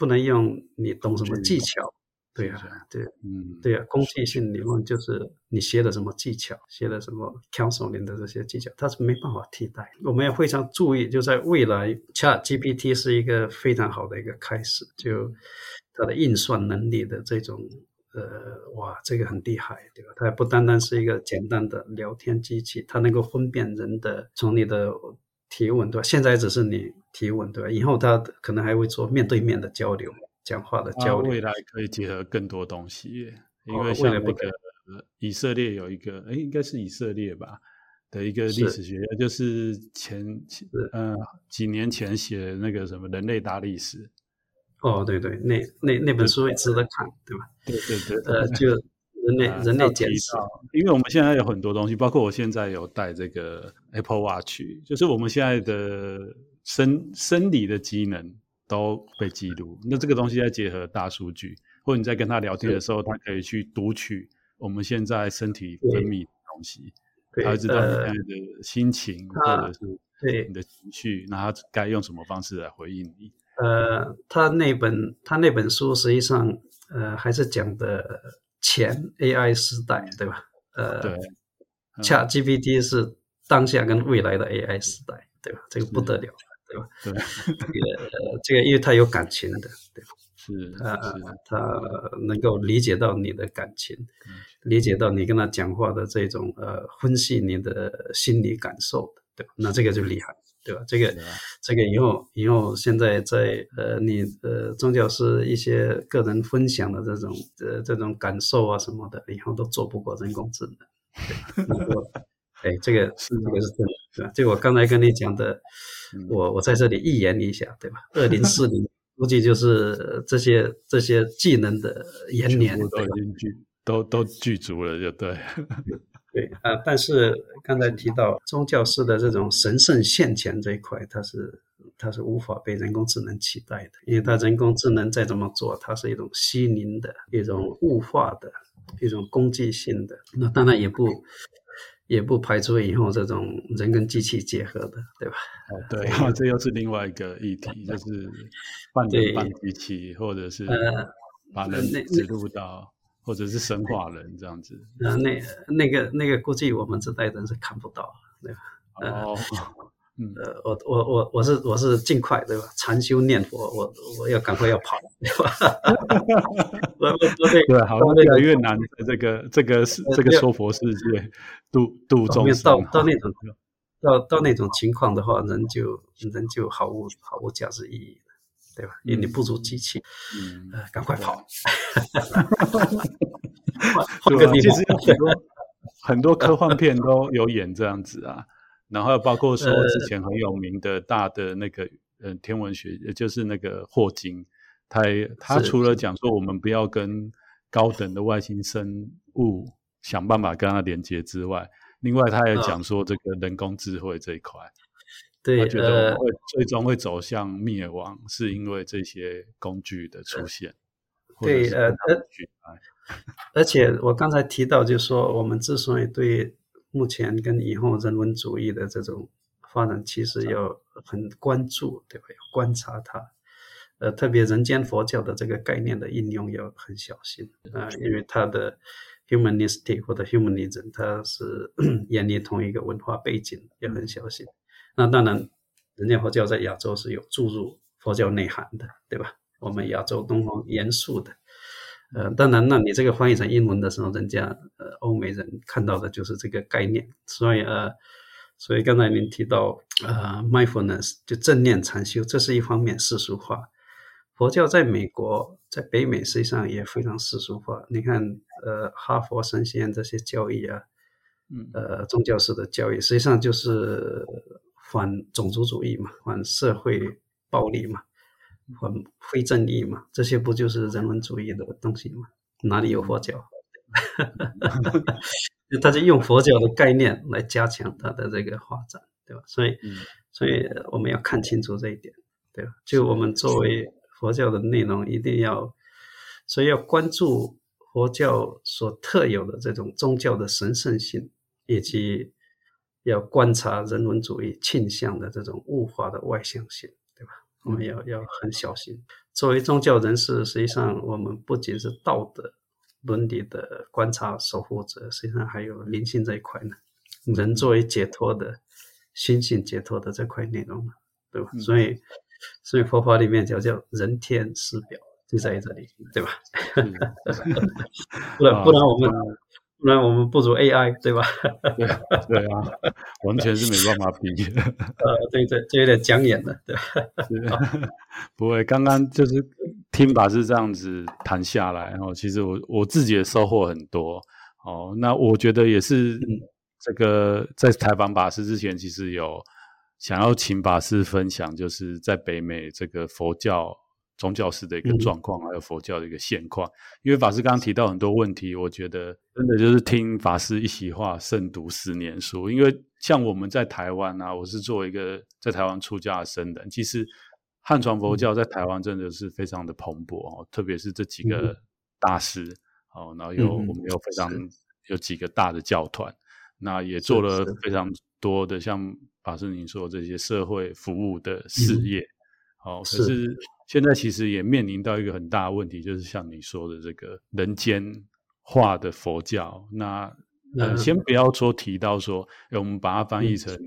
不能用你懂什么技巧。对啊，对，嗯，对啊，工具性理论就是你学的什么技巧，学的什么 counseling 的这些技巧，它是没办法替代。我们要非常注意，就在未来，ChatGPT 是一个非常好的一个开始，就它的运算能力的这种，呃，哇，这个很厉害，对吧？它不单单是一个简单的聊天机器，它能够分辨人的从你的提问，对吧？现在只是你提问，对吧？以后他可能还会做面对面的交流。讲话的交流，未来可以结合更多东西，因为像那个以色列有一个，哎，应该是以色列吧的一个历史学家，就是前嗯几年前写那个什么人类大历史。哦，对对，那那那本书也值得看，对吧？对对对，呃，就人类人类简史，因为我们现在有很多东西，包括我现在有带这个 Apple Watch，就是我们现在的生生理的机能。都被记录，那这个东西再结合大数据，或者你在跟他聊天的时候，他可以去读取我们现在身体分泌的东西，他知道你现在的心情或者是你的情绪，那他该用什么方式来回应你？呃，他那本他那本书实际上呃还是讲的前 AI 时代，对吧？呃，对，ChatGPT 是当下跟未来的 AI 时代，对吧？这个不得了。对吧？对，这个这个，因为他有感情的，对吧？是，他他能够理解到你的感情，理解到你跟他讲话的这种呃，分析你的心理感受，对吧？那这个就厉害，对吧？这个这个以后以后现在在呃，你呃宗教师一些个人分享的这种呃这种感受啊什么的，以后都做不过人工智能？哎，这个是这个是真的，对吧？就我刚才跟你讲的。我我在这里预言一下，对吧？二零四零估计就是这些这些技能的延年，都已经具都都具足了，就对。对啊，但是刚才提到宗教式的这种神圣现前这一块，它是它是无法被人工智能取代的，因为它人工智能再怎么做，它是一种虚拟的、一种物化的、一种工具性的，那当然也不。也不排除以后这种人跟机器结合的，对吧？哦，对，这又是另外一个议题，就是半人半机器，或者是呃，把人植入到，或者是生化人这样子。呃，那那个那个估计我们这代人是看不到，对吧？哦。嗯，呃，我我我我是我是尽快对吧？禅修念佛，我我要赶快要跑，对吧？我我我对，好，越来越难的这个这个是这个说佛世界度度众生，到到那种到到那种情况的话，人就人就毫无毫无价值意义了，对吧？因为你不如机器，嗯，呃，赶快跑。换个地方，其实很多很多科幻片都有演这样子啊。然后包括说之前很有名的大的那个呃天文学，也就是那个霍金，他他除了讲说我们不要跟高等的外星生物想办法跟他连接之外，另外他也讲说这个人工智慧这一块，对，他觉得会最终会走向灭亡，是因为这些工具的出现。对，呃，而而且我刚才提到，就是说我们之所以对。目前跟以后人文主义的这种发展，其实要很关注，对吧？要观察它，呃，特别人间佛教的这个概念的应用要很小心啊，呃，因为它的 humanistic 或者 humanism，它是 建立同一个文化背景，要很小心。那当然，人家佛教在亚洲是有注入佛教内涵的，对吧？我们亚洲东方严肃的。呃，当然，那你这个翻译成英文的时候，人家呃欧美人看到的就是这个概念，所以呃，所以刚才您提到呃 mindfulness 就正念禅修，这是一方面世俗化。佛教在美国，在北美实际上也非常世俗化。你看，呃，哈佛神学院这些教义啊，嗯，呃，宗教式的教育，实际上就是反种族主义嘛，反社会暴力嘛。反非正义嘛，这些不就是人文主义的东西吗？哪里有佛教？他就用佛教的概念来加强他的这个发展，对吧？所以，嗯、所以我们要看清楚这一点，对吧？就我们作为佛教的内容，一定要，所以要关注佛教所特有的这种宗教的神圣性，以及要观察人文主义倾向的这种物化的外向性。对吧我们要要很小心。作为宗教人士，实际上我们不仅是道德伦理的观察守护者，实际上还有灵性这一块呢。人作为解脱的心性解脱的这块内容嘛，对吧？所以，所以佛法里面叫叫人天师表就在这里，对吧？不然不然我们。那我们不如 AI，对吧？对对啊，完全是没办法比。呃，对对，就有点讲演了，对吧？不会，刚刚就是听法师这样子谈下来，然后其实我我自己也收获很多。哦，那我觉得也是这个在采访法师之前，其实有想要请法师分享，就是在北美这个佛教。宗教式的一个状况，还有佛教的一个现况。嗯、因为法师刚刚提到很多问题，我觉得真的就是听法师一席话，胜读十年书。因为像我们在台湾啊，我是作为一个在台湾出家的僧人，其实汉传佛教在台湾真的是非常的蓬勃哦，特别是这几个大师哦，然后有、嗯、我们有非常有几个大的教团，那也做了非常多的像法师您说的这些社会服务的事业。哦，可是。现在其实也面临到一个很大的问题，就是像你说的这个人间化的佛教。那呃，先不要说提到说，我们把它翻译成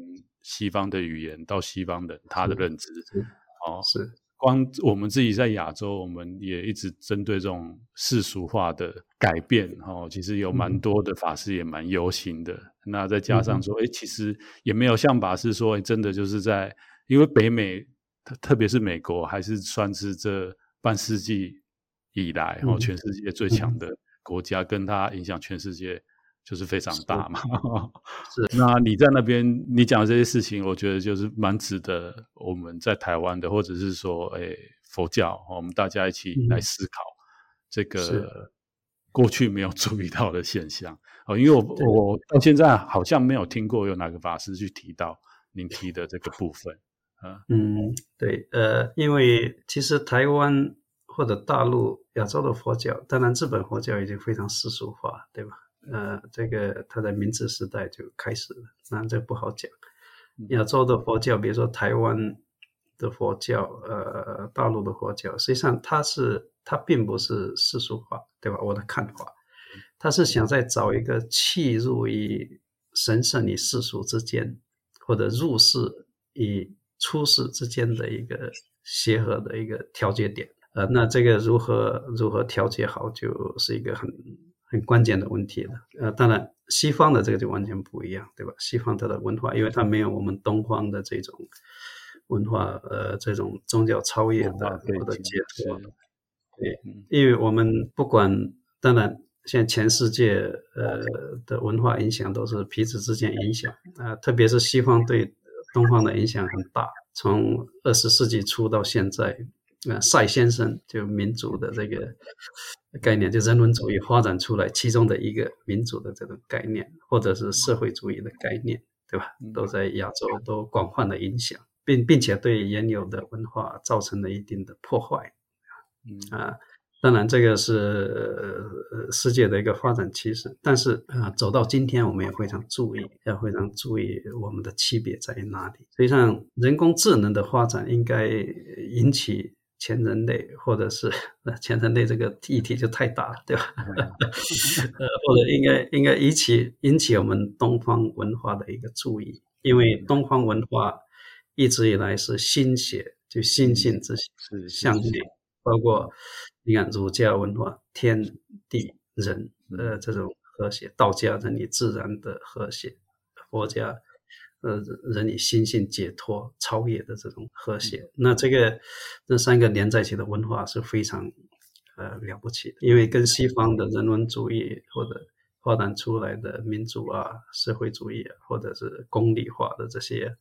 西方的语言，到西方的他的认知。哦，是光我们自己在亚洲，我们也一直针对这种世俗化的改变。哦，其实有蛮多的法师也蛮忧心的。嗯、那再加上说，哎，其实也没有像法师说，真的就是在因为北美。特特别是美国，还是算是这半世纪以来，然后全世界最强的国家，跟它影响全世界就是非常大嘛。是，是 那你在那边，你讲的这些事情，我觉得就是蛮值得我们在台湾的，或者是说，哎，佛教，我们大家一起来思考这个过去没有注意到的现象。哦，因为我我到现在好像没有听过有哪个法师去提到您提的这个部分。嗯，对，呃，因为其实台湾或者大陆、亚洲的佛教，当然日本佛教已经非常世俗化，对吧？呃，这个它在明治时代就开始了，那这不好讲。亚洲的佛教，比如说台湾的佛教，呃，大陆的佛教，实际上它是它并不是世俗化，对吧？我的看法，它是想再找一个契入于神圣与世俗之间，或者入世与出世之间的一个协和的一个调节点。呃，那这个如何如何调节好，就是一个很很关键的问题了。呃，当然，西方的这个就完全不一样，对吧？西方它的文化，因为它没有我们东方的这种文化，呃，这种宗教超越的或者解脱。对，因为我们不管，当然，现在全世界呃的文化影响都是彼此之间影响啊，呃，特别是西方对东方的影响很大，从二十世纪初到现在。那赛先生就民主的这个概念，就人文主义发展出来其中的一个民主的这种概念，或者是社会主义的概念，对吧？都在亚洲都广泛的影响，并并且对原有的文化造成了一定的破坏。啊，当然这个是呃世界的一个发展趋势，但是啊，走到今天我们也非常注意，要非常注意我们的区别在哪里。实际上，人工智能的发展应该引起。全人类，或者是全人类这个议题就太大了，对吧？呃，或者应该应该引起引起我们东方文化的一个注意，因为东方文化一直以来是心学，就心性之是相对，包括你看儒家文化天地人呃这种和谐，道家人与自然的和谐，佛家。呃，人与心性解脱、超越的这种和谐，那这个这三个连在一起的文化是非常呃了不起的，因为跟西方的人文主义或者发展出来的民主啊、社会主义啊，或者是功利化的这些，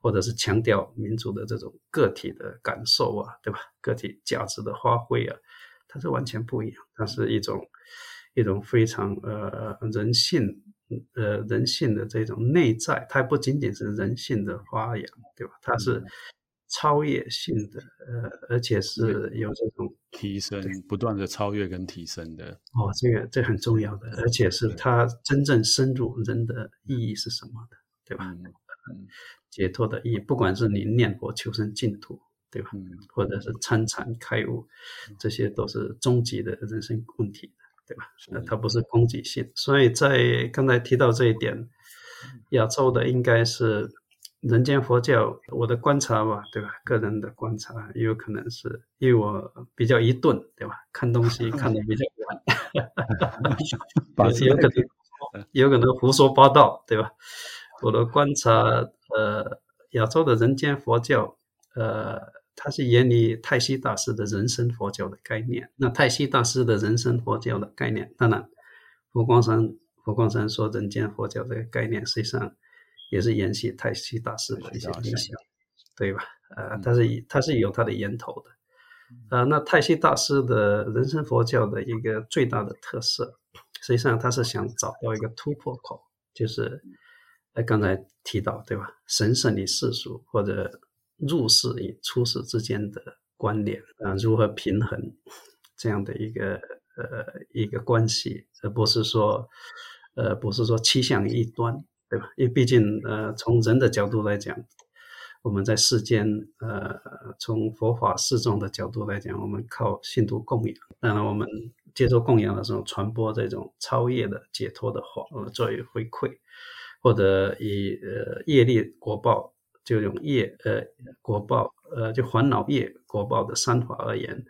或者是强调民主的这种个体的感受啊，对吧？个体价值的发挥啊，它是完全不一样，它是一种一种非常呃人性。呃，人性的这种内在，它不仅仅是人性的发扬，对吧？它是超越性的，呃，而且是有这种提升，不断的超越跟提升的。哦，这个这很重要的，而且是它真正深入人的意义是什么的，对吧？解脱的意义，不管是你念佛求生净土，对吧？嗯、或者是参禅开悟，这些都是终极的人生问题。对吧？那，它不是攻击性，所以在刚才提到这一点，亚洲的应该是人间佛教，我的观察吧，对吧？个人的观察，也有可能是因为我比较愚钝，对吧？看东西 看的比较晚，有可能有可能胡说八道，对吧？我的观察，呃，亚洲的人间佛教，呃。它是沿于太虚大师的人生佛教的概念。那太虚大师的人生佛教的概念，当然，佛光山佛光山说人间佛教这个概念，实际上也是延续太虚大师的一些影响，对吧？呃，它是它是有它的源头的。呃，那太虚大师的人生佛教的一个最大的特色，实际上他是想找到一个突破口，就是呃刚才提到，对吧？神圣与世俗或者。入世与出世之间的关联啊、如何平衡这样的一个呃一个关系，而不是说呃不是说趋向于一端，对吧？因为毕竟呃从人的角度来讲，我们在世间呃从佛法释众的角度来讲，我们靠信徒供养，当然我们接受供养的时候，传播这种超越的解脱的话，呃作为回馈，或者以呃业力果报。就用业呃果报呃就烦恼业果报的三法而言，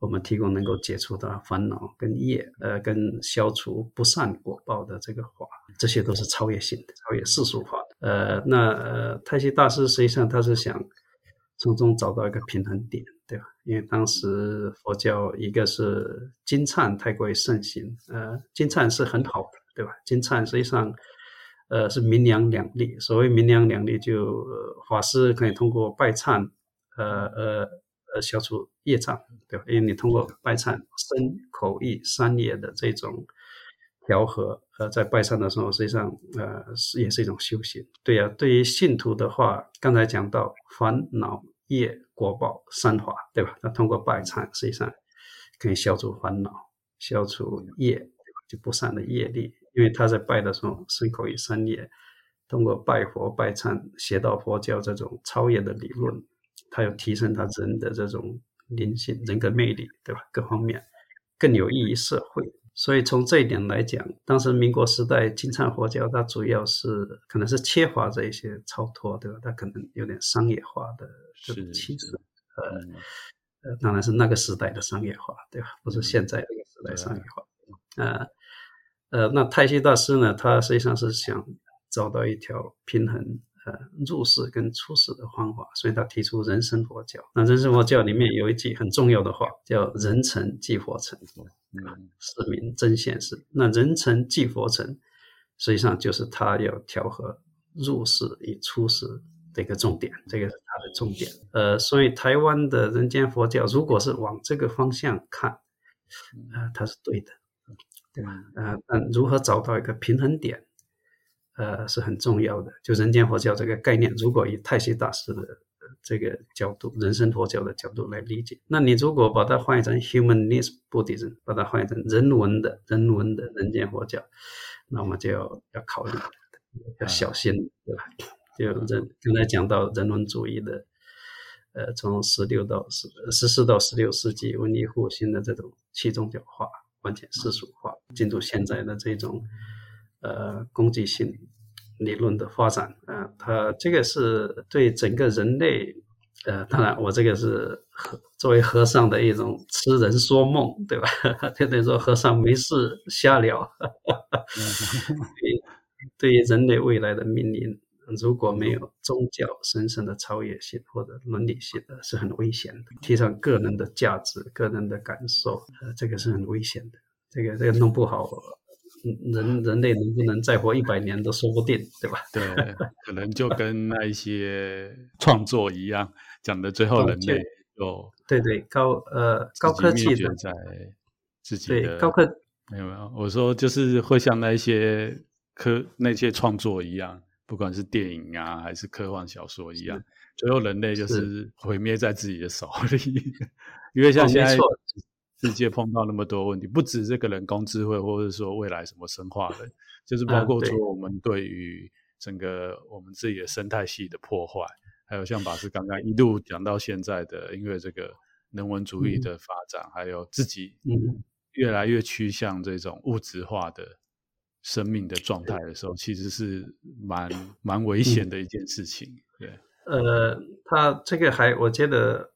我们提供能够解除的烦恼跟业呃跟消除不善果报的这个法，这些都是超越性的，超越世俗法的。呃，那呃太虚大师实际上他是想从中找到一个平衡点，对吧？因为当时佛教一个是金灿太过于盛行，呃，金灿是很好的，对吧？金灿实际上。呃，是明良两利。所谓明良两利就，呃、法师可以通过拜忏，呃呃呃，消除业障，对吧？因为你通过拜忏身口意三业的这种调和，呃，在拜忏的时候，实际上呃是也是一种修行。对呀、啊，对于信徒的话，刚才讲到烦恼业果报三法，对吧？那通过拜忏，实际上可以消除烦恼，消除业，就不善的业力。因为他在拜的时候，身口意三业，通过拜佛、拜忏、学到佛教这种超越的理论，他有提升他人的这种灵性、人格魅力，对吧？各方面更有益于社会。所以从这一点来讲，当时民国时代金灿佛教，它主要是可能是缺乏这一些超脱，对吧？它可能有点商业化的这种气质，呃、嗯、呃，当然是那个时代的商业化，对吧？不是现在这个时代商业化。嗯、呃呃，那太虚大师呢，他实际上是想找到一条平衡呃入世跟出世的方法，所以他提出人生佛教。那人生佛教里面有一句很重要的话，叫“人成即佛成”。嗯，是名真现实。那人成即佛成，实际上就是他要调和入世与出世的一个重点，这个是他的重点。呃，所以台湾的人间佛教，如果是往这个方向看，呃，它是对的，对吧？呃，嗯，如何找到一个平衡点，呃，是很重要的。就人间佛教这个概念，如果以太虚大师的。这个角度，人生佛教的角度来理解。那你如果把它换译成 humanist Buddhism，把它换成人文的、人文的人间佛教，那我们就要要考虑，要小心，对吧？就人刚才讲到人文主义的，呃，从十六到十十四到十六世纪文艺复兴的这种去宗教化、完全世俗化，进入现在的这种呃攻击性。理论的发展啊，它这个是对整个人类，呃，当然我这个是和作为和尚的一种痴人说梦，对吧？就等于说和尚没事瞎聊。对于人类未来的命运，如果没有宗教神圣的超越性或者伦理性的，是很危险的。提倡个人的价值、个人的感受，呃，这个是很危险的。这个这个弄不好。人人类能不能再活一百年都说不定，对吧？对，可能就跟那一些创作一样，讲的最后人类就对对高呃高科技的在自己的对高科没有没有，我说就是会像那一些科那些创作一样，不管是电影啊还是科幻小说一样，最后人类就是。毁灭在自己的手里，因为像现在。哦世界碰到那么多问题，不止这个人工智慧，或者说未来什么生化人，就是 包括说我们对于整个我们自己的生态系的破坏，还有像法师刚刚一路讲到现在的，因为这个人文主义的发展，还有自己越来越趋向这种物质化的生命的状态的时候，其实是蛮 蛮危险的一件事情。对，呃，他这个还我觉得。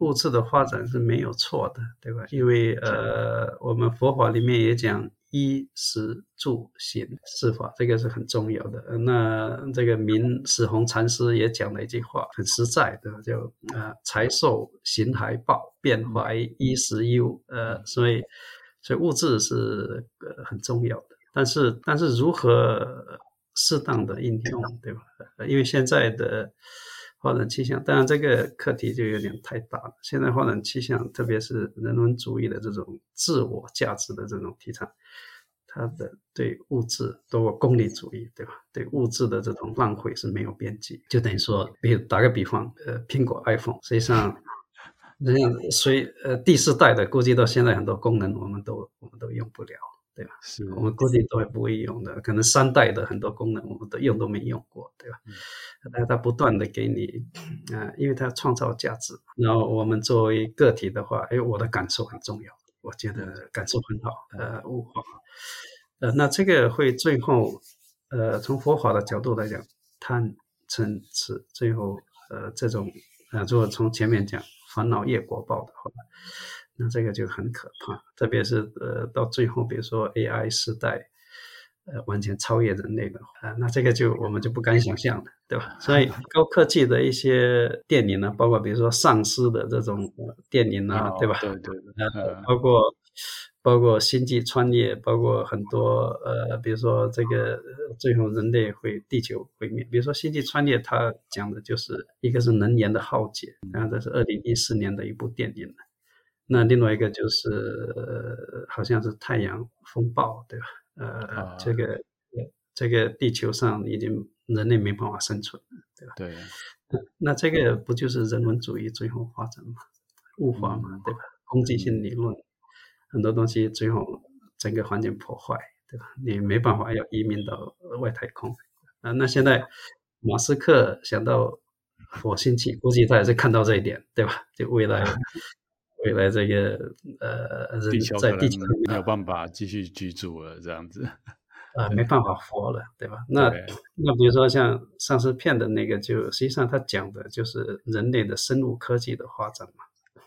物质的发展是没有错的，对吧？因为呃，我们佛法里面也讲衣食住行四法，这个是很重要的。那这个明史弘禅师也讲了一句话，很实在的，叫呃财受形骸报，变怀衣食忧。呃，所以所以物质是呃很重要的，但是但是如何适当的应用，对吧？因为现在的。发展趋向，当然这个课题就有点太大了。现在发展趋向，特别是人文主义的这种自我价值的这种提倡，它的对物质多功利主义，对吧？对物质的这种浪费是没有边际。就等于说，比如打个比方，呃，苹果 iPhone，实际上，人家随呃第四代的，估计到现在很多功能我们都我们都用不了。对吧？是我们估计都会不会用的，可能三代的很多功能我们都用都没用过，对吧？但它不断的给你啊、呃，因为它创造价值。然后我们作为个体的话，哎，我的感受很重要，我觉得感受很好，呃，物化，呃，那这个会最后，呃，从佛法的角度来讲，贪嗔痴，最后呃，这种啊、呃，如果从前面讲烦恼业果报的话。那这个就很可怕，特别是呃到最后，比如说 AI 时代，呃完全超越人类的话，呃，那这个就我们就不敢想象了，对吧？所以 高科技的一些电影呢，包括比如说丧尸的这种电影啊，哦、对吧？对对对，呃，包括包括星际穿越，包括很多呃，比如说这个最后人类会地球毁灭，比如说星际穿越，它讲的就是一个是能源的耗竭，然后这是二零一四年的一部电影。那另外一个就是，呃、好像是太阳风暴，对吧？呃，啊、这个这个地球上已经人类没办法生存，对吧？对。那这个不就是人文主义最后发展嘛？物化嘛，对吧？攻击性理论，很多东西最后整个环境破坏，对吧？你没办法要移民到外太空啊。那现在马斯克想到火星去，估计他也是看到这一点，对吧？就未来。未来这个呃，地球在地球没有办法继续居住了，这样子，啊、呃，没办法活了，对吧？那那比如说像丧尸片的那个，就实际上他讲的就是人类的生物科技的发展嘛。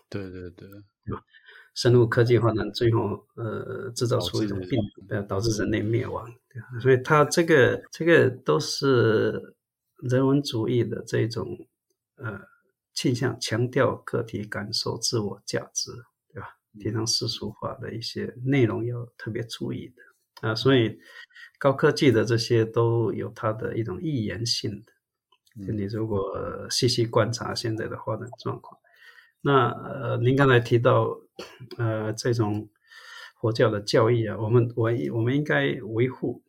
对对对，对吧？生物科技发展最后呃制造出一种病毒，导致，导致人类灭亡，对吧？所以他这个这个都是人文主义的这种呃。倾向强调个体感受自我价值，对吧？提倡世俗化的一些内容要特别注意的啊，所以高科技的这些都有它的一种预言性的。就你如果细细观察现在的发展状况，那呃，您刚才提到呃这种佛教的教义啊，我们我我们应该维护。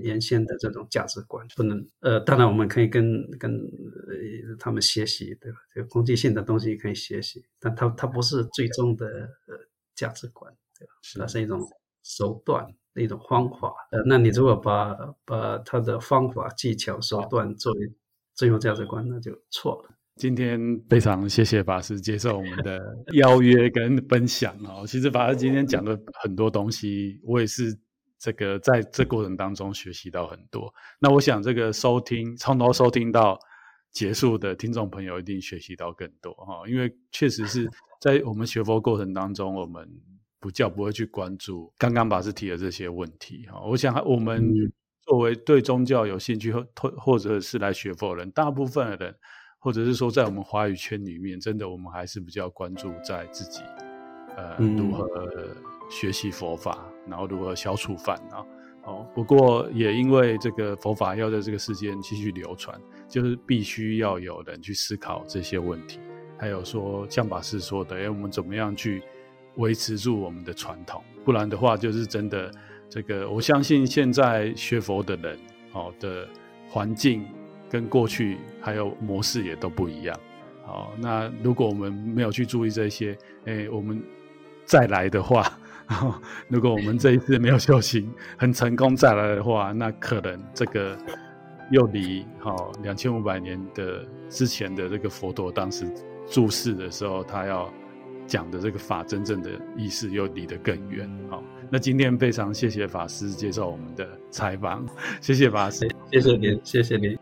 原先的这种价值观不能，呃，当然我们可以跟跟、呃、他们学习，对吧？这个攻击性的东西可以学习，但它它不是最终的呃价值观，对吧？是它是一种手段，一种方法。呃，那你如果把把它的方法、技巧、手段作为最后价值观，那就错了。今天非常谢谢法师接受我们的邀约跟分享哦。其实法师今天讲的很多东西，我也是。这个在这过程当中学习到很多，那我想这个收听从头收听到结束的听众朋友一定学习到更多哈，因为确实是 在我们学佛过程当中，我们不叫不会去关注刚刚法师提的这些问题哈。我想我们作为对宗教有兴趣或或者是来学佛的人，大部分的人或者是说在我们华语圈里面，真的我们还是比较关注在自己呃如何学习佛法。然后如何消除烦恼？哦，不过也因为这个佛法要在这个世间继续流传，就是必须要有人去思考这些问题。还有说，像法师说的，哎，我们怎么样去维持住我们的传统？不然的话，就是真的这个。我相信现在学佛的人，哦的环境跟过去还有模式也都不一样。好，那如果我们没有去注意这些，哎，我们再来的话。如果我们这一次没有修行很成功再来的话，那可能这个又离好两千五百年的之前的这个佛陀当时住世的时候，他要讲的这个法真正的意思又离得更远。好，那今天非常谢谢法师接受我们的采访，谢谢法师，谢谢您，谢谢您。